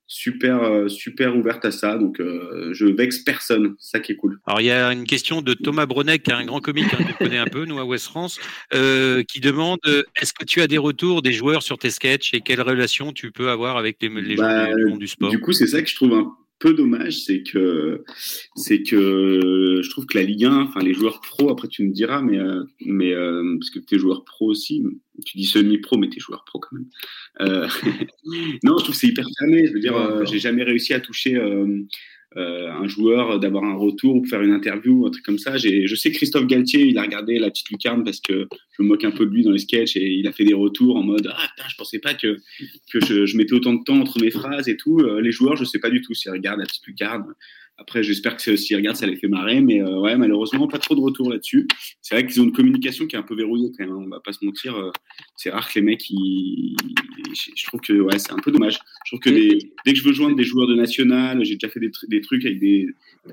super, super ouverte à ça. Donc je vexe personne, ça qui est cool. Alors il y a une question de Thomas Bronek, qui est un grand comique hein, qu'on connaît un peu, nous à West France, qui demande est-ce que tu as des retours des joueurs sur tes sketchs et quelle relation tu peux avoir avec les, les bah, du monde du sport? Du coup, c'est ça que je trouve un peu dommage, c'est que c'est que je trouve que la Ligue 1, enfin les joueurs pro, après tu me diras, mais euh, mais euh, parce que tu es joueur pro aussi, tu dis semi-pro, mais tu es joueur pro quand même. Euh, non, je trouve que c'est hyper fermé. Je veux dire, j'ai jamais réussi à toucher euh, un joueur d'avoir un retour ou faire une interview, un truc comme ça. Je sais que Christophe Galtier, il a regardé la petite lucarne parce que je me moque un peu de lui dans les sketchs et il a fait des retours en mode ah putain, je pensais pas que que je, je mettais autant de temps entre mes phrases et tout. Euh, les joueurs, je sais pas du tout s'ils regardent la petite lucarne. Après, j'espère que s'ils regardent, ça les fait marrer, mais euh, ouais, malheureusement, pas trop de retour là-dessus. C'est vrai qu'ils ont une communication qui est un peu verrouillée quand même. Hein, on va pas se mentir. Euh, c'est rare que les mecs, ils... je trouve que ouais, c'est un peu dommage. Je trouve que dès que je veux joindre des joueurs de national, j'ai déjà fait des, des, trucs avec des.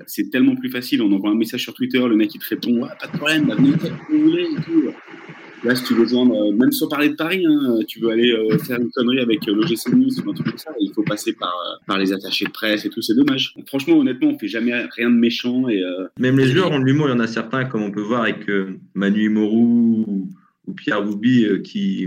C'est tellement plus facile. On envoie un message sur Twitter, le mec il te répond, ouais, pas de problème, bah, venez vous voulez et tout. Là, si tu veux joindre, euh, même sans parler de Paris, hein, tu veux aller euh, faire une connerie avec euh, l'OGC Nice ou un truc comme ça, il faut passer par, par les attachés de presse et tout, c'est dommage. Franchement, honnêtement, on fait jamais rien de méchant. Et, Même les joueurs ont de l'humour, il y en a certains, comme on peut voir avec Manu Morou ou, Pierre Roubi, qui,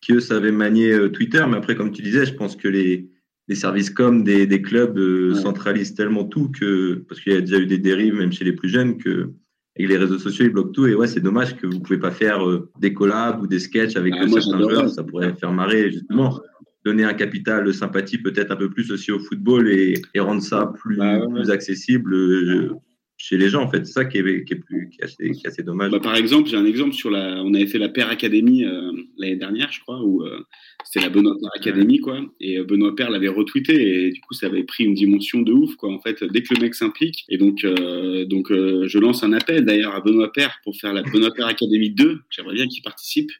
qui eux savaient manier Twitter, mais après, comme tu disais, je pense que les, les services comme des, des clubs centralisent tellement tout que, parce qu'il y a déjà eu des dérives, même chez les plus jeunes, que et les réseaux sociaux, ils bloquent tout. Et ouais, c'est dommage que vous pouvez pas faire euh, des collabs ou des sketchs avec ah, certains joueurs. Ça pourrait faire marrer, justement. Donner un capital de sympathie peut-être un peu plus aussi au football et, et rendre ça plus, bah, plus accessible euh, chez les gens, en fait. C'est ça qui est, qui est, plus, qui est, assez, qui est assez dommage. Bah, par exemple, j'ai un exemple sur la. On avait fait la Paire Academy euh, l'année dernière, je crois, où c'était la Benoît Père Academy, quoi. Et euh, Benoît Père l'avait retweeté et du coup, ça avait pris une dimension de ouf, quoi. En fait, dès que le mec s'implique. Et donc, euh, donc euh, je lance un appel d'ailleurs à Benoît Père pour faire la Benoît Père Academy 2. J'aimerais bien qu'il participe.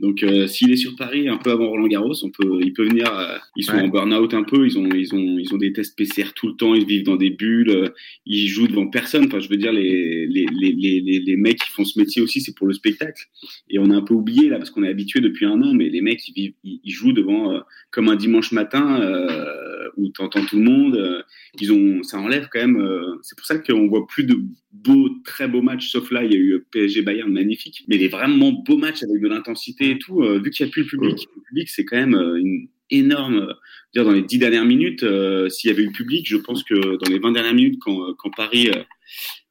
Donc, s'il est sur Paris un peu avant Roland Garros, on peut, il peut venir. ils sont en burn-out un peu. Ils ont, ils ont, ils ont des tests PCR tout le temps. Ils vivent dans des bulles. ils jouent devant personne. Enfin, je veux dire, les, les, les, les, les mecs qui font ce métier aussi, c'est pour le spectacle. Et on a un peu oublié là parce qu'on est habitué depuis un an, mais les mecs, ils vivent, ils jouent devant euh, comme un dimanche matin euh, où tu entends tout le monde. Euh, ils ont, ça enlève quand même. c'est pour ça qu'on voit plus de beaux, très beaux matchs, sauf là, il y a eu PSG Bayern magnifique, mais les vraiment beaux matchs avec de l'intensité et tout. vu qu'il n'y a plus le public, le public c'est quand même une énorme. Dire dans les dix dernières minutes, s'il y avait eu le public, je pense que dans les 20 dernières minutes, quand, quand Paris euh,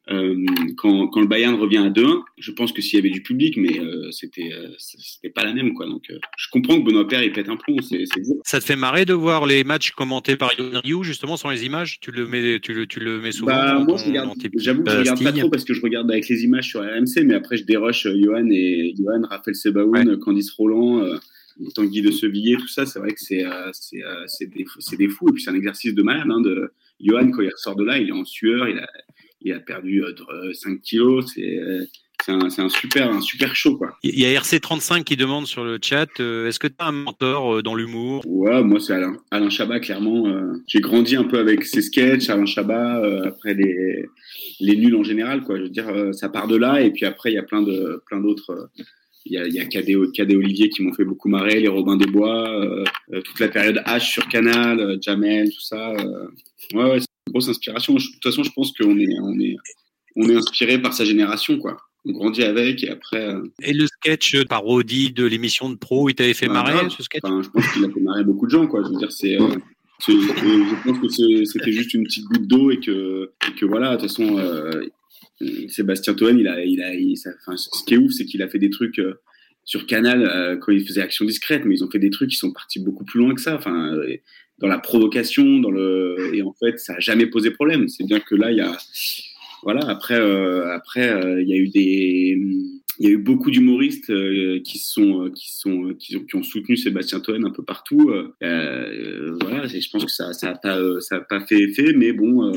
quand, quand, le Bayern revient à 2-1, je pense que s'il y avait du public, mais euh, c'était euh, c'était pas la même quoi. Donc euh, je comprends que Benoît Père il pète un plomb, c'est Ça te fait marrer de voir les matchs commentés par Ryu justement sans les images? Tu le mets tu le tu le mets souvent bah, Moi je regarde, j'avoue que je regarde pas trop parce que je regarde avec les images sur RMC, mais après je déroche Johan et Johan, Raphaël Sebaoun, ouais. Candice Roland. Tanguy de Sevilliers, tout ça, c'est vrai que c'est c'est des, des fous. Et puis c'est un exercice de malade. Hein, de Johan, quand il ressort de là, il est en sueur, il a, il a perdu 5 euh, kilos. C'est c'est un, un, super un super show quoi. Il y a RC35 qui demande sur le chat euh, est-ce que tu as un mentor euh, dans l'humour? Ouais, moi c'est Alain Alain Chabat clairement j'ai grandi un peu avec ses sketchs Alain Chabat après les les nuls en général quoi, je veux dire ça part de là et puis après il y a plein d'autres il y a, il y a Cadet, Cadet Olivier qui m'ont fait beaucoup marrer, les Robins des Bois, toute la période H sur Canal, Jamel, tout ça. ouais, ouais grosse inspiration. de toute façon, je pense qu'on est, on est, on est inspiré par sa génération, quoi. On grandit avec et après. Euh, et le sketch parodie de l'émission de pro, il t'avait fait bah, marrer ce sketch Je pense qu'il a fait marrer beaucoup de gens, quoi. Je veux dire, c'est. Euh, je pense que c'était juste une petite goutte d'eau et que, que voilà, de toute façon, euh, Sébastien Toen, il a, il a, enfin, ce qui est ouf, c'est qu'il a fait des trucs sur Canal quand il faisait Action Discrète, mais ils ont fait des trucs qui sont partis beaucoup plus loin que ça. Enfin, dans la provocation, dans le et en fait ça a jamais posé problème. C'est bien que là il y a voilà après euh, après euh, il y a eu des il y a eu beaucoup d'humoristes euh, qui sont qui sont qui ont, soutenu Sébastien Toen un peu partout. voilà, je pense que ça ça ça a pas fait effet, mais bon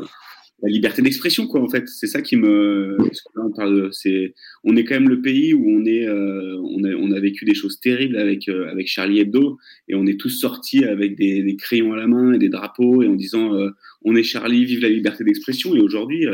la liberté d'expression quoi en fait. C'est ça qui me on c'est on est quand même le pays où on est euh, on a on a vécu des choses terribles avec euh, avec Charlie Hebdo et on est tous sortis avec des, des, crayons à la main et des drapeaux et en disant euh, on est Charlie vive la liberté d'expression. Et aujourd'hui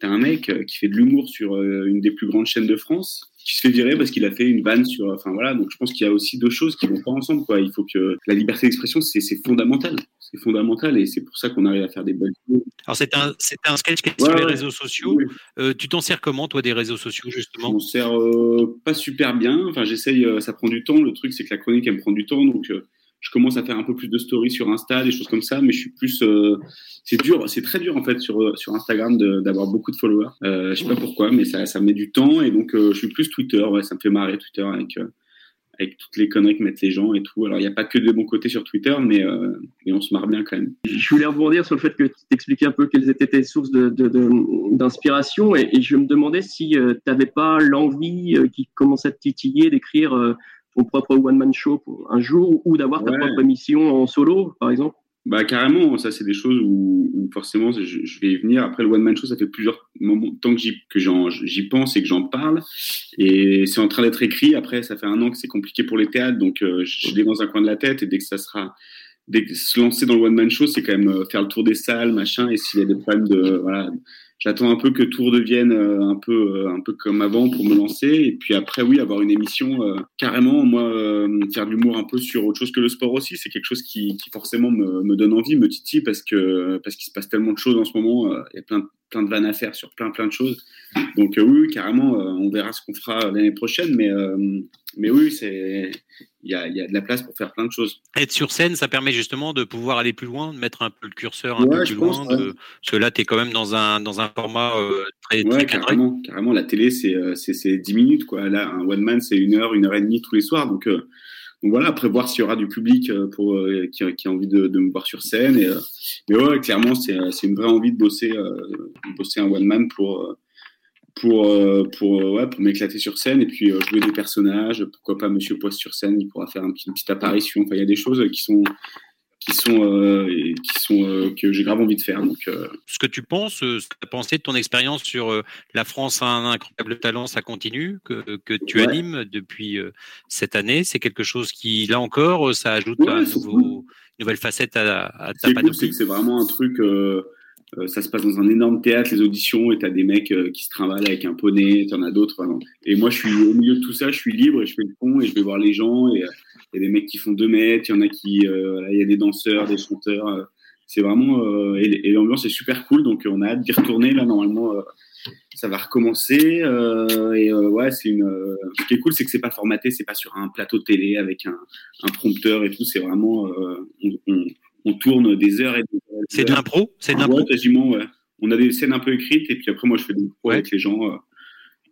t'as un mec qui fait de l'humour sur une des plus grandes chaînes de France qui se fait virer parce qu'il a fait une vanne sur enfin voilà donc je pense qu'il y a aussi deux choses qui vont pas ensemble quoi il faut que la liberté d'expression c'est fondamental c'est fondamental et c'est pour ça qu'on arrive à faire des bonnes choses. Alors c'est un, un sketch qui est sur les réseaux sociaux. Euh, tu t'en sers comment toi des réseaux sociaux justement? Je m'en sers euh, pas super bien. Enfin j'essaye, euh, ça prend du temps. Le truc c'est que la chronique elle me prend du temps donc je commence à faire un peu plus de stories sur Insta, des choses comme ça, mais je suis plus. c'est dur, c'est très dur en fait sur sur Instagram d'avoir beaucoup de followers. je sais pas pourquoi, mais ça ça met du temps et donc je suis plus Twitter. Ouais, ça me fait marrer Twitter avec avec toutes les conneries que mettent les gens et tout. Alors, il n'y a pas que de bons côtés sur Twitter, mais, euh, mais, on se marre bien quand même. Je voulais rebondir sur le fait que tu t'expliquais un peu quelles étaient tes sources d'inspiration et, et, je me demandais si euh, tu n'avais pas l'envie euh, qui commençait à te titiller d'écrire euh, ton propre one-man show pour un jour ou d'avoir ta propre émission en solo, par exemple? Bah carrément, ça c'est des choses où, où forcément je, je, vais y venir. Après le one man show, ça fait plusieurs moments tant que j'y pense et que j'en parle, et c'est en train d'être écrit. Après, ça fait un an que c'est compliqué pour les théâtres, donc euh, je l'ai dans un coin de la tête et dès que ça sera, dès que se lancer dans le one man show, c'est quand même euh, faire le tour des salles, machin. Et s'il y a des problèmes de voilà, j'attends un peu que tout redevienne euh, un peu euh, un peu comme avant pour me lancer. Et puis après oui avoir une émission euh, carrément moi faire de l'humour un peu sur autre chose que le sport aussi c'est quelque chose qui, qui forcément me, me, donne envie me titille parce que parce qu'il se passe tellement de choses en ce moment il y a plein plein de vannes à faire sur plein plein de choses. Donc oui, oui, carrément on verra ce qu'on fera l'année prochaine mais mais oui c'est il y a, y a, de la place pour faire plein de choses. Être sur scène, ça permet justement de pouvoir aller plus loin, de mettre un peu le curseur un peu plus loin. de... Parce que là, tu es quand même dans un, dans un format euh, très, ouais, très carrément, carrément. La télé, c'est 10 minutes. Quoi. Là, un one man, c'est une heure, une heure et demie tous les soirs. Donc, euh, donc voilà, après voir s'il y aura du public euh, pour, euh, qui, qui, a envie de, de, me voir sur scène. Et, euh, mais ouais, clairement, c'est une vraie envie de bosser, bosser un one man pour pour euh, pour euh, ouais, pour m'éclater sur scène et puis euh, jouer des personnages. Pourquoi pas Monsieur Poste sur scène il pourra faire un petit, une petite apparition. Enfin il y a des choses qui sont qui sont euh, qui sont euh, que j'ai grave envie de faire. Donc euh... ce que tu penses ce que tu as pensé de ton expérience sur la France a un incroyable talent ça continue que, que tu ouais. animes depuis cette année? C'est quelque chose qui là encore ça ajoute ouais, un nouveau, cool. une nouvelle facette à, à ta cool, c'est que c'est vraiment un truc euh, ça se passe dans un énorme théâtre, les auditions, et t'as des mecs euh, qui se trimballent avec un poney, t'en as d'autres. Vraiment. Et moi, je suis au milieu de tout ça, je suis libre et je fais le pont et je vais voir les gens. Et il y a des mecs qui font deux mètres, il y en a qui, euh, il y a des danseurs, des chanteurs. c'est vraiment et, et l'ambiance est super cool, donc on a hâte d'y retourner. Là, normalement, ça va recommencer. et ouais, c'est une. ce qui est cool, c'est que c'est pas formaté, c'est pas sur un plateau télé avec un, un prompteur et tout. C'est vraiment on, on on tourne des heures et des heures. C'est de l'impro? C'est de l'impro? Ouais, quasiment, ouais. on a des scènes un peu écrites et puis après, moi, je fais des pros avec les gens.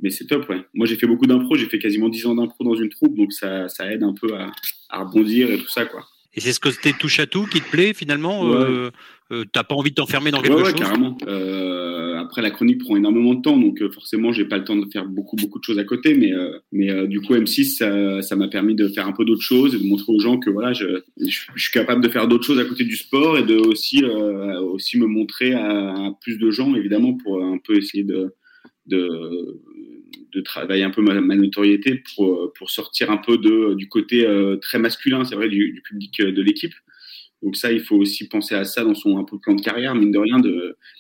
mais c'est top, ouais. Moi, j'ai fait beaucoup d'impro. J'ai fait quasiment 10 ans d'impro dans une troupe, donc ça, ça aide un peu à, à rebondir et tout ça, quoi. Et c'est ce côté touche à tout qui te plaît finalement euh, euh, T'as pas envie de t'enfermer dans quelque ouais, chose carrément. Euh, après, la chronique prend énormément de temps, donc forcément, j'ai pas le temps de faire beaucoup, beaucoup de choses à côté. Mais, mais du coup, M6, ça m'a permis de faire un peu d'autres choses et de montrer aux gens que voilà, je, je, suis capable de faire d'autres choses à côté du sport et de aussi, aussi me montrer à, à, plus de gens, évidemment, pour un peu essayer de, de de travailler un peu ma, notoriété pour, pour sortir un peu de, du côté euh, très masculin, c'est vrai, du, du, public euh, de l'équipe. Donc ça, il faut aussi penser à ça dans son plan de carrière, mine de rien,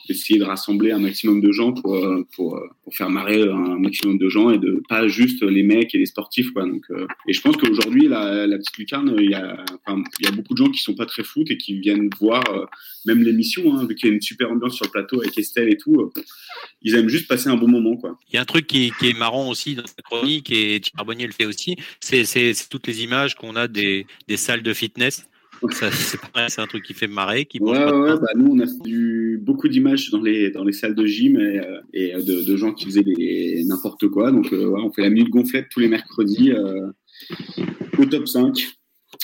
d'essayer de, rassembler un maximum de gens pour, euh, pour, pour, faire marrer un maximum de gens et de pas juste les mecs et les sportifs. Quoi. Donc, euh, et je pense qu'aujourd'hui, la, la, petite lucarne, il y, a, il y a beaucoup de gens qui sont pas très foot et qui viennent voir euh, même l'émission, hein, vu qu'il y a une super ambiance sur le plateau avec Estelle et tout. ils aiment juste passer un bon moment. Quoi. Il y a un truc qui, qui est marrant aussi dans cette chronique, et Thierry Bonnier le fait aussi, c'est toutes les images qu'on a des, des salles de fitness c'est un truc qui fait marrer. Qui ouais, ouais, bah, nous, on a fait beaucoup d'images dans les, dans les salles de gym et, euh, et euh, de, de, gens qui faisaient n'importe quoi. Donc, euh, ouais, on fait la minute gonflette tous les mercredis euh, au top 5.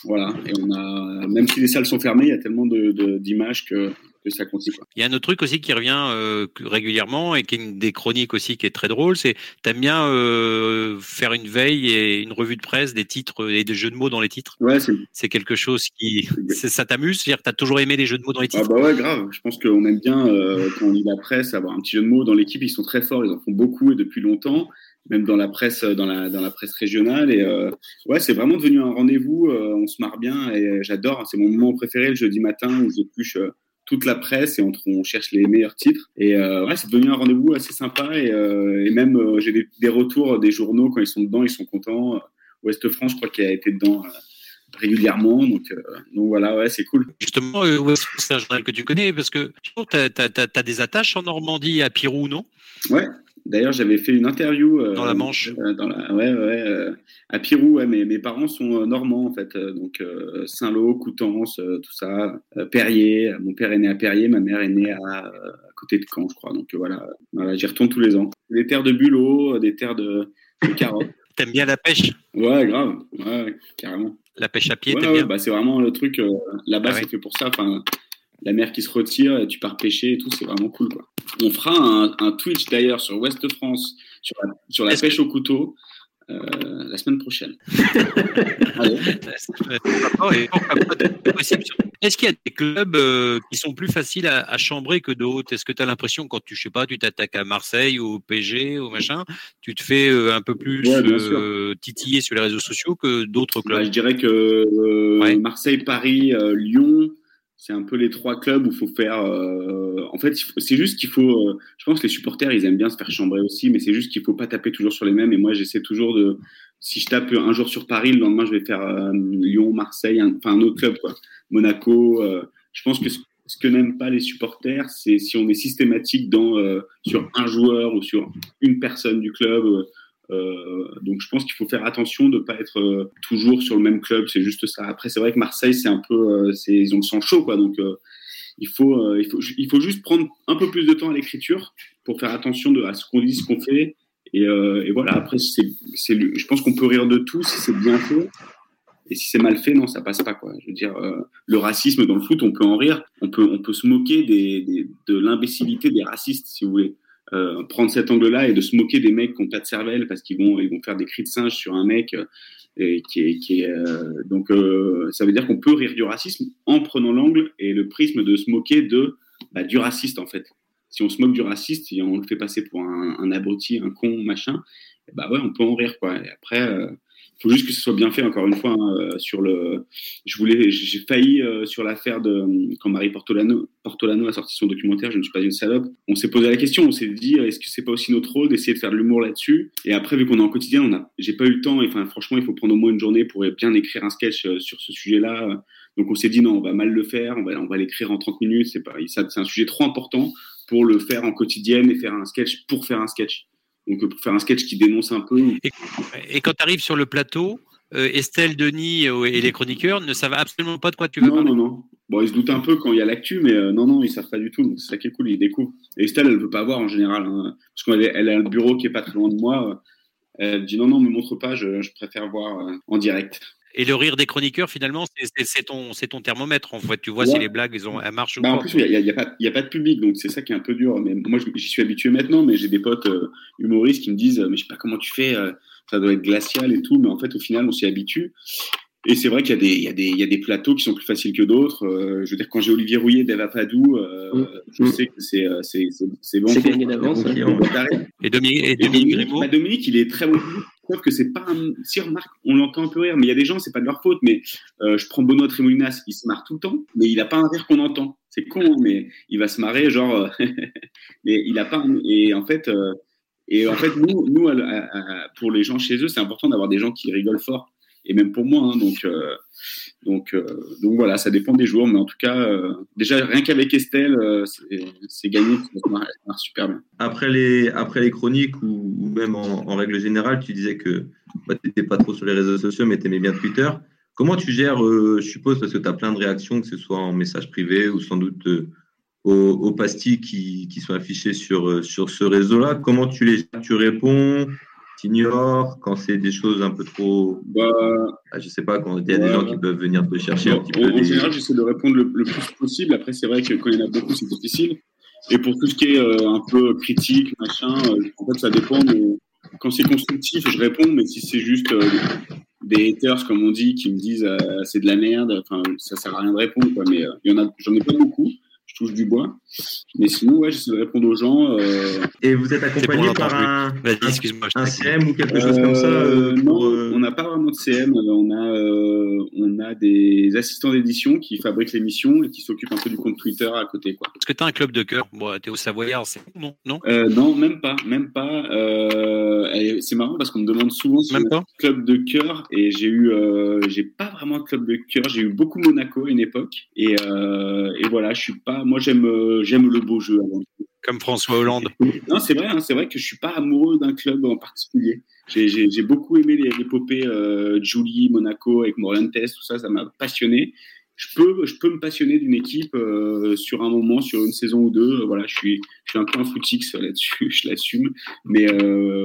Voilà. Et on a, même si les salles sont fermées, il y a tellement d'images que que ça continue. Il y a un autre truc aussi qui revient euh, régulièrement et qui est une des chroniques aussi qui est très drôle, c'est t'aimes bien euh, faire une veille et une revue de presse des titres et des jeux de mots dans les titres? Ouais, c'est quelque chose qui ça t'amuse, c'est-à-dire que t'as toujours aimé les jeux de mots dans les titres? Ah bah ouais, grave. Je pense qu'on aime bien euh, quand on lit la presse avoir un petit jeu de mots dans l'équipe. Ils sont très forts, ils en font beaucoup et depuis longtemps même dans la presse dans la dans la presse régionale et euh, ouais c'est vraiment devenu un rendez-vous euh, on se marre bien et j'adore c'est mon moment préféré le jeudi matin où j'épluche euh, toute la presse et on, on, cherche les meilleurs titres. Et euh, ouais, c'est devenu un rendez-vous assez sympa. Et, euh, et même, euh, j'ai des, des, retours des journaux quand ils sont dedans, ils sont contents. Ouest France, je crois qu'il a été dedans régulièrement. Donc, donc voilà, ouais, c'est cool. Justement, c'est un journal que tu connais parce que tu as, as, des attaches en Normandie à Pirou, non? Ouais, D'ailleurs, j'avais fait une interview euh, dans la Manche. Euh, dans la, ouais, ouais, euh, à Pirou. Ouais, mes, mes parents sont normands en fait, donc Saint-Lô, Coutances, tout ça, Perrier. Mon père est né à Perrier, ma mère est née à, à côté de Caen, je crois. Donc voilà, voilà j'y retourne tous les ans. Des terres de bulot, des terres de, de carottes. T'aimes bien la pêche? Ouais, grave, ouais, carrément. La pêche à pied, ouais, t'aimes bien? bah, C'est vraiment le truc. Là-bas, ah, c'est fait pour ça. Enfin, la mer qui se retire, et tu pars pêcher et tout, c'est vraiment cool. Quoi. On fera un, un Twitch d'ailleurs sur Ouest France, sur la, sur la pêche au couteau, euh, la semaine prochaine. Est-ce qu'il y a des clubs euh, qui sont plus faciles à, à chambrer que d'autres? Est-ce que tu as l'impression quand tu je sais pas, tu t'attaques à Marseille ou au PG ou machin, tu te fais euh, un peu plus ouais, titiller sur les réseaux sociaux que d'autres clubs? bah, Je dirais que ouais. Marseille, Paris, Lyon, c'est un peu les trois clubs où il faut faire. Euh, en fait, c'est juste qu'il faut. Euh, je pense que les supporters, ils aiment bien se faire chambrer aussi, mais c'est juste qu'il faut pas taper toujours sur les mêmes. Et moi, j'essaie toujours de. Si je tape un jour sur Paris, le lendemain, je vais faire euh, Lyon, Marseille, enfin un autre club, quoi. Monaco. Euh, je pense que ce que n'aiment pas les supporters, c'est si on est systématique dans euh, sur un joueur ou sur une personne du club. Euh, donc je pense qu'il faut faire attention de ne pas être euh, toujours sur le même club, c'est juste ça. Après c'est vrai que Marseille c'est un peu, euh, ils ont le sang chaud quoi, donc il faut, il faut, juste prendre un peu plus de temps à l'écriture pour faire attention à ce qu'on dit, ce qu'on fait. Et, voilà, après, c'est, je pense qu'on peut rire de tout si c'est bien fait. Et si c'est mal fait, non, ça passe pas, quoi. Je veux dire, le racisme dans le foot, on peut en rire. On peut, on peut se moquer de l'imbécilité des racistes, si vous voulez euh, prendre cet angle-là et de se moquer des mecs qui n'ont pas de cervelle parce qu'ils vont, ils vont faire des cris de singe sur un mec euh, et qui est, euh, donc ça veut dire qu'on peut rire du racisme en prenant l'angle et le prisme de se moquer de bah, du raciste en fait. Si on se moque du raciste et on le fait passer pour un, un abruti, un con, machin, bah ouais, on peut en rire quoi. Et après, faut juste que ce soit bien fait encore une fois hein, euh, sur le je voulais j'ai failli euh, sur l'affaire de quand Marie Portolano Portolano a sorti son documentaire je ne suis pas une salope on s'est posé la question on s'est dit est-ce que c'est pas aussi notre rôle d'essayer de faire de l'humour là-dessus? Et après vu qu'on est en quotidien on a j'ai pas eu le temps enfin franchement il faut prendre au moins une journée pour bien écrire un sketch euh, sur ce sujet-là. Donc on s'est dit non on va mal le faire on va on va l'écrire en 30 minutes c'est pas c'est un sujet trop important pour le faire en quotidienne et faire un sketch pour faire un sketch donc pour faire un sketch qui dénonce un peu. Et, et quand tu arrives sur le plateau, euh, Estelle, Denis euh, et les chroniqueurs ne savent absolument pas de quoi tu veux non, parler. Non, non, Bon, ils se doutent un peu quand il y a l'actu, mais non, non, ils savent pas du tout. Donc c'est ça qui est cool, ils découvrent. Et Estelle, elle veut pas voir en général, hein, parce qu'elle elle a un bureau qui est pas très loin de moi. Elle dit non, non, me montre pas, je, je préfère voir en direct. Et le rire des chroniqueurs, finalement, c'est ton, ton thermomètre. En fait, tu vois si les blagues, elles, ont, elles marchent bah, En plus, il n'y a, a, a, pas de public, donc c'est ça qui est un peu dur. Mais moi, j'y suis habitué maintenant, mais j'ai des potes euh, humoristes qui me disent, mais je sais pas comment tu fais, euh, ça doit être glacial et tout. Mais en fait, au final, on s'y habitue. Et c'est vrai qu'il y, y, y, y, a des plateaux qui sont plus faciles que d'autres. Euh, je veux dire, quand j'ai Olivier Rouillet d'Eva Padou, euh, mmh. je sais que c'est c'est bon. C'est gagné d'avance. Et Dominique, et Dominique Grimaud bah, Dominique, il est très bon Que c'est pas un. Si remarque, on l'entend un peu rire, mais il y a des gens, c'est pas de leur faute. Mais euh, je prends Benoît Trémoulinas, il se marre tout le temps, mais il a pas un rire qu'on entend. C'est con, hein, mais il va se marrer, genre. mais il a pas. Et en fait, euh... et en fait, nous, nous pour les gens chez eux, c'est important d'avoir des gens qui rigolent fort. Et même pour moi, hein, donc. Euh, donc, euh, donc voilà, ça dépend des jours, mais en tout cas, euh, déjà rien qu'avec Estelle, c'est gagné, ça marche, super bien. Après les, après les chroniques ou, même en, règle générale, tu disais que bah, tu n'étais pas trop sur les réseaux sociaux, mais tu aimais bien Twitter. Comment tu gères, je suppose, parce que tu as plein de réactions, que ce soit en message privé ou sans doute aux, aux, pastilles qui, qui, sont affichées sur, sur ce réseau-là. Comment tu les tu réponds? Ignores, quand c'est des choses un peu trop. Bah, ah, je sais pas, quand il y a des gens qui peuvent venir te chercher un petit peu. En, général, j'essaie de répondre le, plus possible. Après, c'est vrai que quand il y en a beaucoup, c'est difficile. Et pour tout ce qui est euh, un peu critique, machin, euh, en fait, ça dépend. Quand c'est constructif, je réponds, mais si c'est juste euh, des haters, comme on dit, qui me disent c'est de la merde, enfin, ça sert à rien de répondre, quoi. Mais il y en a, j'en ai pas beaucoup je touche du bois. Mais sinon, ouais, j'essaie de répondre aux gens. Euh... Et vous êtes accompagné par un, un, un, CM ou quelque chose comme ça euh, euh Non, on n'a pas vraiment de CM. On a, euh, on a des assistants d'édition qui fabriquent l'émission et qui s'occupent un peu du compte Twitter à côté. Est-ce que tu as un club de cœur bon, Tu es au Savoyard, c'est non? Non, non même pas. Même pas. C'est marrant parce qu'on me demande souvent si même club de cœur et j'ai eu, j'ai pas vraiment un club de cœur. J'ai eu beaucoup Monaco à une époque et, et voilà, je suis pas moi, j'aime, euh, j'aime le beau jeu. Comme François Hollande. non, c'est vrai, hein, c'est vrai que je suis pas amoureux d'un club en particulier. J'ai, beaucoup aimé les épopées euh, Julie, Monaco avec Morientes, tout ça, ça m'a passionné. Je peux, je peux me passionner d'une équipe euh, sur un moment, sur une saison ou deux. Voilà, je suis, je suis un peu un footix là-dessus, je l'assume. Mais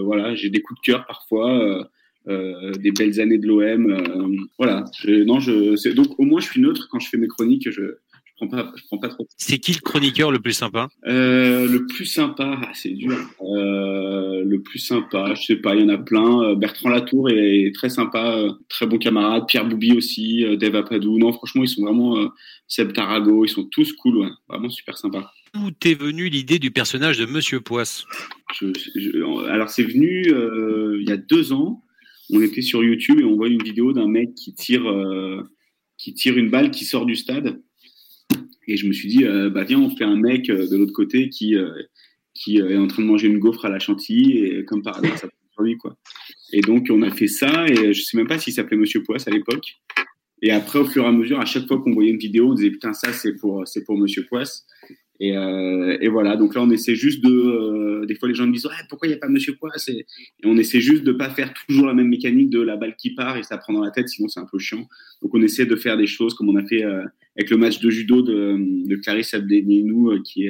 voilà, j'ai des coups de cœur parfois. des belles années de l'OM. voilà. non, je, donc au moins je suis neutre quand je fais mes chroniques. Je, prends pas, je prends pas trop. C'est qui le chroniqueur le plus sympa? Euh, Le plus sympa, ah, c'est dur. Euh, le plus sympa, je sais pas, il y en a plein. Euh, Bertrand Latour est très sympa, très bon camarade. Pierre Boubi aussi, Dave Apadou. Non, franchement, ils sont vraiment euh, Seb Tarago, ils sont tous cool, ouais. vraiment super sympa. Où t'es venu l'idée du personnage de Monsieur Poisse? Je, je, Alors c'est venu il y a deux ans. On était sur YouTube et on voit une vidéo d'un mec qui tire, qui tire une balle qui sort du stade et je me suis dit, euh, bah viens, on fait un mec euh, de l'autre côté qui, euh, qui est en train de manger une gaufre à la chantilly et comme par hasard, ça sur lui, quoi. Et donc, on a fait ça et je sais même pas s'il s'appelait Monsieur Poisse à l'époque. Et après, au fur et à mesure, à chaque fois qu'on voyait une vidéo, on disait putain, ça c'est pour, c'est pour Monsieur Poisse. Et, euh, et, voilà, donc là, on essaie juste de. Euh, des fois, les gens me disent ouais, pourquoi il n'y a pas Monsieur Poisse et, on essaie juste de pas faire toujours la même mécanique de la balle qui part et ça prend dans la tête, sinon c'est un peu chiant. Donc, on essaie de faire des choses comme on a fait euh, avec le match de judo de, de Clarisse Abdenienou, euh, qui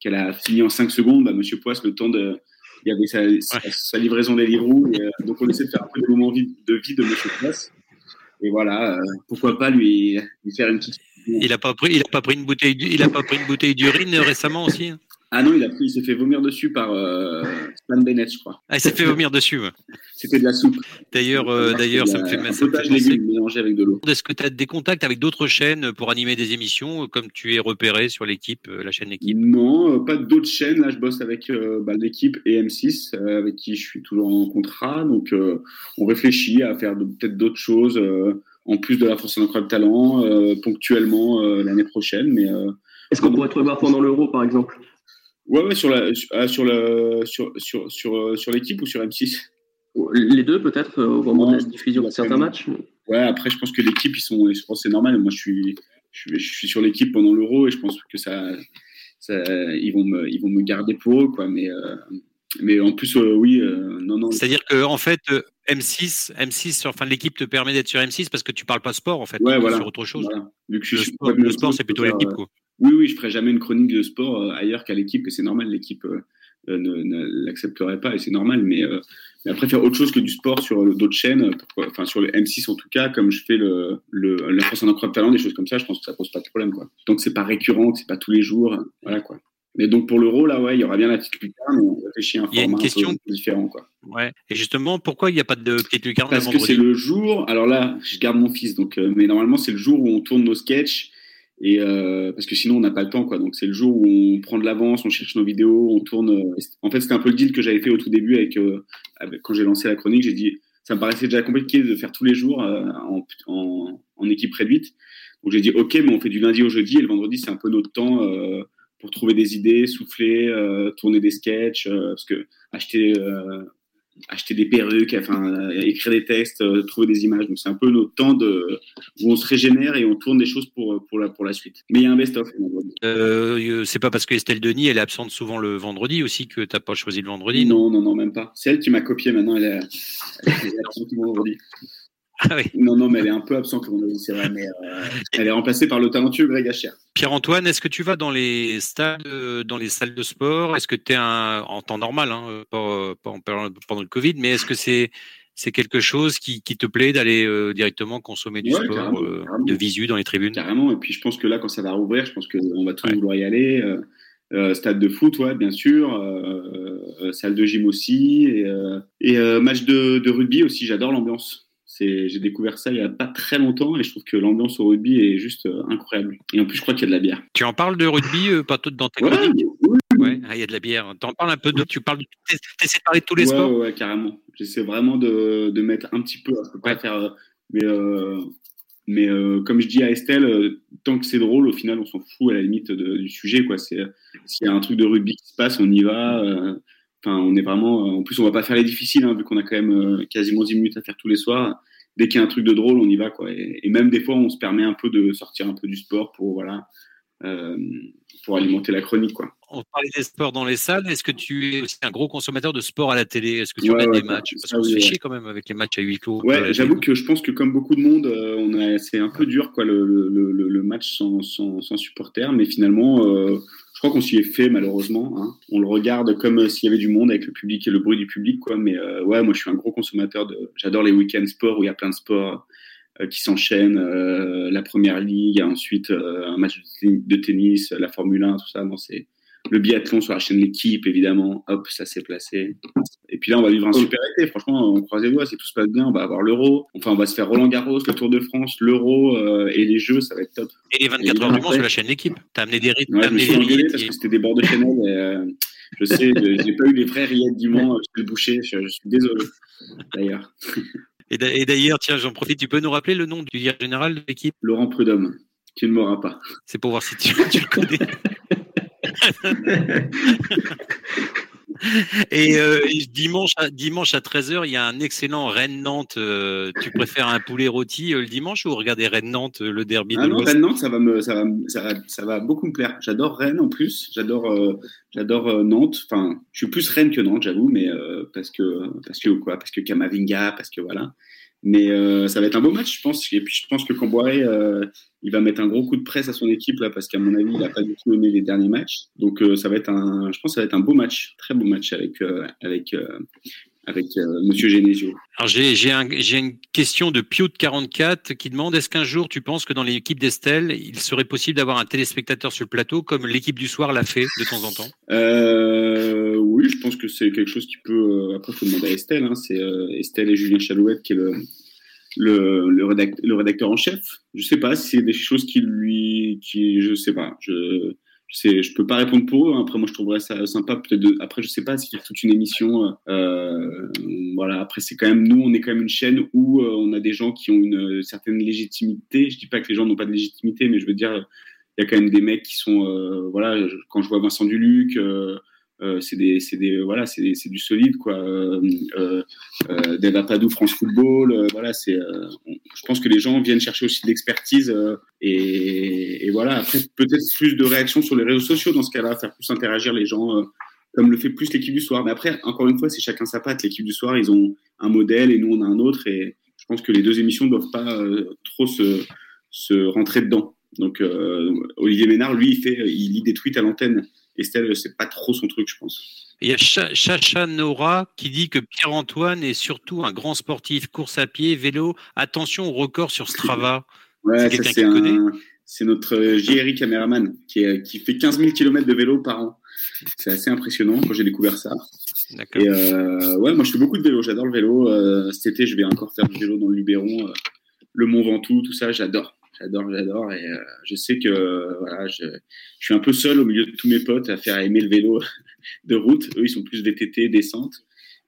qu'elle a fini en 5 secondes. Bah, Monsieur Poisse, le temps de. Il y avait sa, sa, sa livraison des livres. Euh, donc, on essaie de faire un peu le moment de vie de Monsieur Poisse. Et voilà, pourquoi pas lui, lui faire une petite il a pas pris, il a pas pris une bouteille, il a pas pris une bouteille d'urine récemment aussi. Hein ah non, il a pris, il s'est fait vomir dessus par euh, Stan Bennett, je crois. Ah, il s'est fait vomir dessus. Ouais. C'était de la soupe. D'ailleurs, euh, d'ailleurs, ça me fait, ça me fait penser. mélangé avec de l'eau. Est-ce que tu as des contacts avec d'autres chaînes pour animer des émissions, comme tu es repéré sur l'équipe, euh, la chaîne L'équipe Non, euh, pas d'autres chaînes. Là, je bosse avec euh, bah, l'équipe et M6, euh, avec qui je suis toujours en contrat. Donc, on réfléchit à faire peut-être d'autres choses en plus de la France Incroyable Talent, ponctuellement l'année prochaine. Mais est-ce qu'on pourrait te revoir pendant l'Euro, par exemple? Ouais, ouais, sur la, sur, ah, la, sur, sur, sur, euh, sur l'équipe ou sur M6 Les deux, peut-être, euh, au moment de la diffusion de certains matchs. Ouais, après, je pense que l'équipe, ils sont, je pense c'est normal. Moi, je suis, je suis, sur l'équipe pendant l'Euro et je pense que ça, ça, ils vont me, ils vont me garder pour eux, quoi. Mais, euh, mais en plus, oui, non, non. C'est-à-dire que en fait, M6, M6, enfin l'équipe te permet d'être sur M6 parce que tu parles pas sport en fait, ouais, voilà. sur autre chose. Vu que je le, sport, c'est plutôt l'équipe. Oui, oui, je ferai jamais une chronique de sport ailleurs qu'à l'équipe, et c'est normal, l'équipe ne, l'accepterait pas, et c'est normal. Mais, mais, après, faire autre chose que du sport sur d'autres chaînes, enfin sur le M6 en tout cas, comme je fais le, le la France en incroyable talent, des choses comme ça, je pense que ça pose pas de problème. Quoi. Donc c'est pas récurrent, c'est pas tous les jours, voilà quoi. Mais donc pour l'euro, là, ouais, il y aura bien la petite lucarne, on réfléchit à un format une question... un peu différent. Quoi. Ouais. Et justement, pourquoi il n'y a pas de petite lucarne Parce que c'est le jour, alors là, je garde mon fils, donc, euh, mais normalement, c'est le jour où on tourne nos sketchs, et euh, parce que sinon, on n'a pas le temps. quoi. Donc c'est le jour où on prend de l'avance, on cherche nos vidéos, on tourne. Euh, en fait, c'était un peu le deal que j'avais fait au tout début avec, avec quand j'ai lancé la chronique. J'ai dit, ça me paraissait déjà compliqué de faire tous les jours en, en, en, équipe réduite. Donc j'ai dit, ok, mais on fait du lundi au jeudi, et le vendredi, c'est un peu notre temps pour trouver des idées, souffler, euh, tourner des sketchs, euh, parce que acheter, euh, acheter des perruques, enfin écrire des textes, trouver des images. Donc c'est un peu notre temps de où on se régénère et on tourne des choses pour pour la pour la suite. Mais il y a un best-of. c'est pas parce que Estelle Denis elle est absente souvent le vendredi aussi que t'as pas choisi le vendredi. Non non non, même pas. C'est elle qui m'a copié maintenant. Elle est, elle est absente le vendredi. Ah oui. Non, non, mais elle est un peu absente, c'est vrai, mais euh, elle est remplacée par le talentueux Greg Hacher. Pierre-Antoine, est-ce que tu vas dans les stades, euh, dans les salles de sport? Est-ce que tu es un, en temps normal, hein, pas, pendant le Covid, mais est-ce que c'est c'est quelque chose qui, qui te plaît d'aller euh, directement consommer du sport, de visu dans les tribunes? Carrément, et puis je pense que là, quand ça va rouvrir, je pense qu'on va tous vouloir y aller. stade de foot, ouais, bien sûr, salle de gym aussi, et, et match de, de rugby aussi, j'adore l'ambiance j'ai découvert ça il y a pas très longtemps et je trouve que l'ambiance au rugby est juste euh, incroyable. Et en plus, je crois qu'il y a de la bière. Tu en parles de rugby, euh, pas tout dans tes ouais, Oui. Ouais, ah, il y a de la bière. Tu en parles un peu de. Tu parles. De, essaies de parler de tous les sports? Ouais, carrément. J'essaie vraiment de, de, mettre un petit peu. Je peux pas faire. Euh, mais mais comme je dis à Estelle, tant que c'est drôle, au final, on s'en fout à la limite du sujet. Quoi. C'est s'il y a un truc de rugby qui se passe, on y va. Enfin, on est vraiment. En plus, on va pas faire les difficiles, hein, vu qu'on a quand même quasiment 10 minutes à faire tous les soirs dès qu'il y a un truc de drôle, on y va. Quoi. Et, même des fois, on se permet un peu de sortir un peu du sport pour, voilà, euh, pour alimenter la chronique. Quoi. On parlait des sports dans les salles. Est-ce que tu es aussi un gros consommateur de sport à la télé? Est-ce que tu regardes des matchs? Parce qu'on se fait chier quand même avec les matchs à huis clos. Ouais, j'avoue que je pense que comme beaucoup de monde, euh, on c'est un peu dur quoi, le, le, le, match sans, sans, sans supporters. Mais finalement, euh, je crois qu'on s'y est fait malheureusement. Hein. On le regarde comme euh, s'il y avait du monde avec le public et le bruit du public, quoi. Mais euh, ouais, moi je suis un gros consommateur de. J'adore les week-ends sport où il y a plein de sports euh, qui s'enchaînent. la première ligue, ensuite un match de tennis, la Formule 1, tout ça. Non, c'est le biathlon sur la chaîne L'équipe, évidemment. Hop, ça s'est placé. Et puis là, on va vivre un super été. Franchement, on croise les doigts. Si tout se passe bien, on va avoir l'Euro. Enfin, on va se faire Roland Garros, le Tour de France, l'Euro euh, et les Jeux. Ça va être top. Et les 24 heures du Mans sur la chaîne L'équipe. T'as amené des rythmes. Ouais, je me suis engueulé parce que c'était des bords de Chanel. Et, euh, je sais, j'ai pas eu les vrais rillettes du Mans. Je le boucher. Je, je, suis désolé, d'ailleurs. Et d'ailleurs, tiens, j'en profite. Tu peux nous rappeler le nom du directeur général de l'équipe? Laurent Prudhomme. Tu ne m'auras pas. C'est pour voir si tu, tu le connais. Et euh, dimanche, à, dimanche à 13h, il y a un excellent Rennes-Nantes. Euh, tu préfères un poulet rôti euh, le dimanche ou regarder Rennes-Nantes, le derby ah de non, Rennes-Nantes, ça va, me, ça, va, ça, va, ça va beaucoup me plaire. J'adore Rennes en plus. J'adore j'adore Nantes. Enfin, je suis plus Rennes que Nantes, j'avoue, mais parce que parce que quoi? Parce que Kamavinga, parce que voilà. Mais euh, ça va être un beau match, je pense. Et puis je pense que Camboiré, euh, il va mettre un gros coup de presse à son équipe là, parce qu'à mon avis, il n'a pas du tout aimé les derniers matchs. Donc euh, ça va être un, je pense, ça va être un beau match, très beau match avec avec avec Monsieur Genesio. Alors j'ai un, une question de Pio de 44 qui demande est-ce qu'un jour tu penses que dans l'équipe d'Estelle, il serait possible d'avoir un téléspectateur sur le plateau comme l'équipe du soir l'a fait de temps en temps? Oui, je pense que c'est quelque chose qui peut. après, faut demander à Estelle. Hein, c'est Estelle et Julien Chalouette qui est le le, le, rédacteur, le rédacteur en chef. Je sais pas si c'est des choses qui lui, qui, je sais pas. Je, je je peux pas répondre pour eux. Hein. Après, moi, je trouverais ça sympa. Peut-être. Après, je sais pas si faire toute une émission. Euh, voilà. Après, c'est quand même nous, on est quand même une chaîne où euh, on a des gens qui ont une certaine légitimité. Je dis pas que les gens n'ont pas de légitimité, mais je veux dire, il y a quand même des mecs qui sont. Euh, voilà. Quand je vois Vincent Duluc. Euh, c'est des, des, voilà, c'est du solide quoi. Euh, euh, euh France Football, euh, voilà, c'est. je pense que les gens viennent chercher aussi de l'expertise et, et, voilà. Après, peut-être plus de réactions sur les réseaux sociaux dans ce cas-là, faire plus interagir les gens comme le fait plus l'équipe du soir. Mais après, encore une fois, c'est chacun sa patte. L'équipe du soir, ils ont un modèle et nous, on a un autre. Et je pense que les deux émissions ne doivent pas trop se, se rentrer dedans. Donc, Olivier Ménard, lui, il, fait, il lit des tweets à l'antenne. Estelle, c'est pas trop son truc, je pense. Il y a Chacha Nora qui dit que Pierre-Antoine est surtout un grand sportif, course à pied, vélo. Attention au record sur Strava. Ouais, c'est notre JRI caméraman qui, qui fait 15 000 km de vélo par an. C'est assez impressionnant quand j'ai découvert ça. Et euh, ouais, moi je fais beaucoup de vélo, j'adore le vélo. Euh, cet été, je vais encore faire du vélo dans le Luberon, euh, le Mont Ventoux, tout ça, j'adore. J'adore, j'adore. Et euh, je sais que voilà, je, je, suis un peu seul au milieu de tous mes potes à faire aimer le vélo de route. Eux, ils sont plus VTT, descente.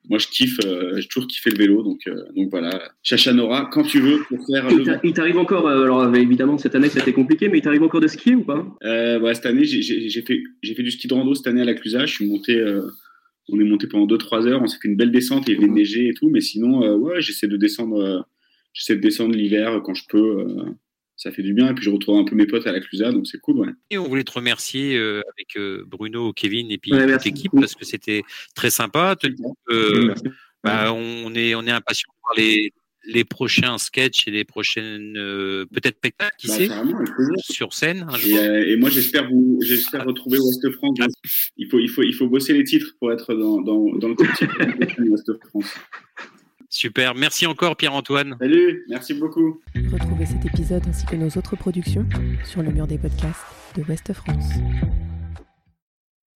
Moi, je kiffe, euh, j'ai toujours kiffé le vélo. Donc, euh, donc voilà. Chachanora, quand tu veux, pour faire. Il t'arrive encore, alors évidemment, cette année, ça a été compliqué, mais il t'arrive encore de skier ou pas? Cette année, j'ai fait, fait du ski de rando cette année à la Clusa. Je suis monté. on est monté pendant 2-3 heures. On s'est fait une belle descente. Il y avait neigé et tout. Mais sinon, ouais, j'essaie de descendre. j'essaie de descendre l'hiver quand je peux ça fait du bien. Et puis je retrouve un peu mes potes à la Clusa, donc c'est cool. Ouais. Et on voulait te remercier euh, avec euh, Bruno, Kevin et puis toute l'équipe parce que c'était très sympa. Euh, bah, on est on est impatient de voir les les prochains sketchs et les prochaines peut-être spectacles qui bah, sait sur scène. et, moi j'espère vous j'espère retrouver Ouest France. Il faut il faut il faut bosser les titres pour être dans dans, dans le de Ouest France. Super, merci encore Pierre-Antoine. Salut, merci beaucoup. Retrouvez cet épisode ainsi que nos autres productions sur le mur des podcasts de Ouest France.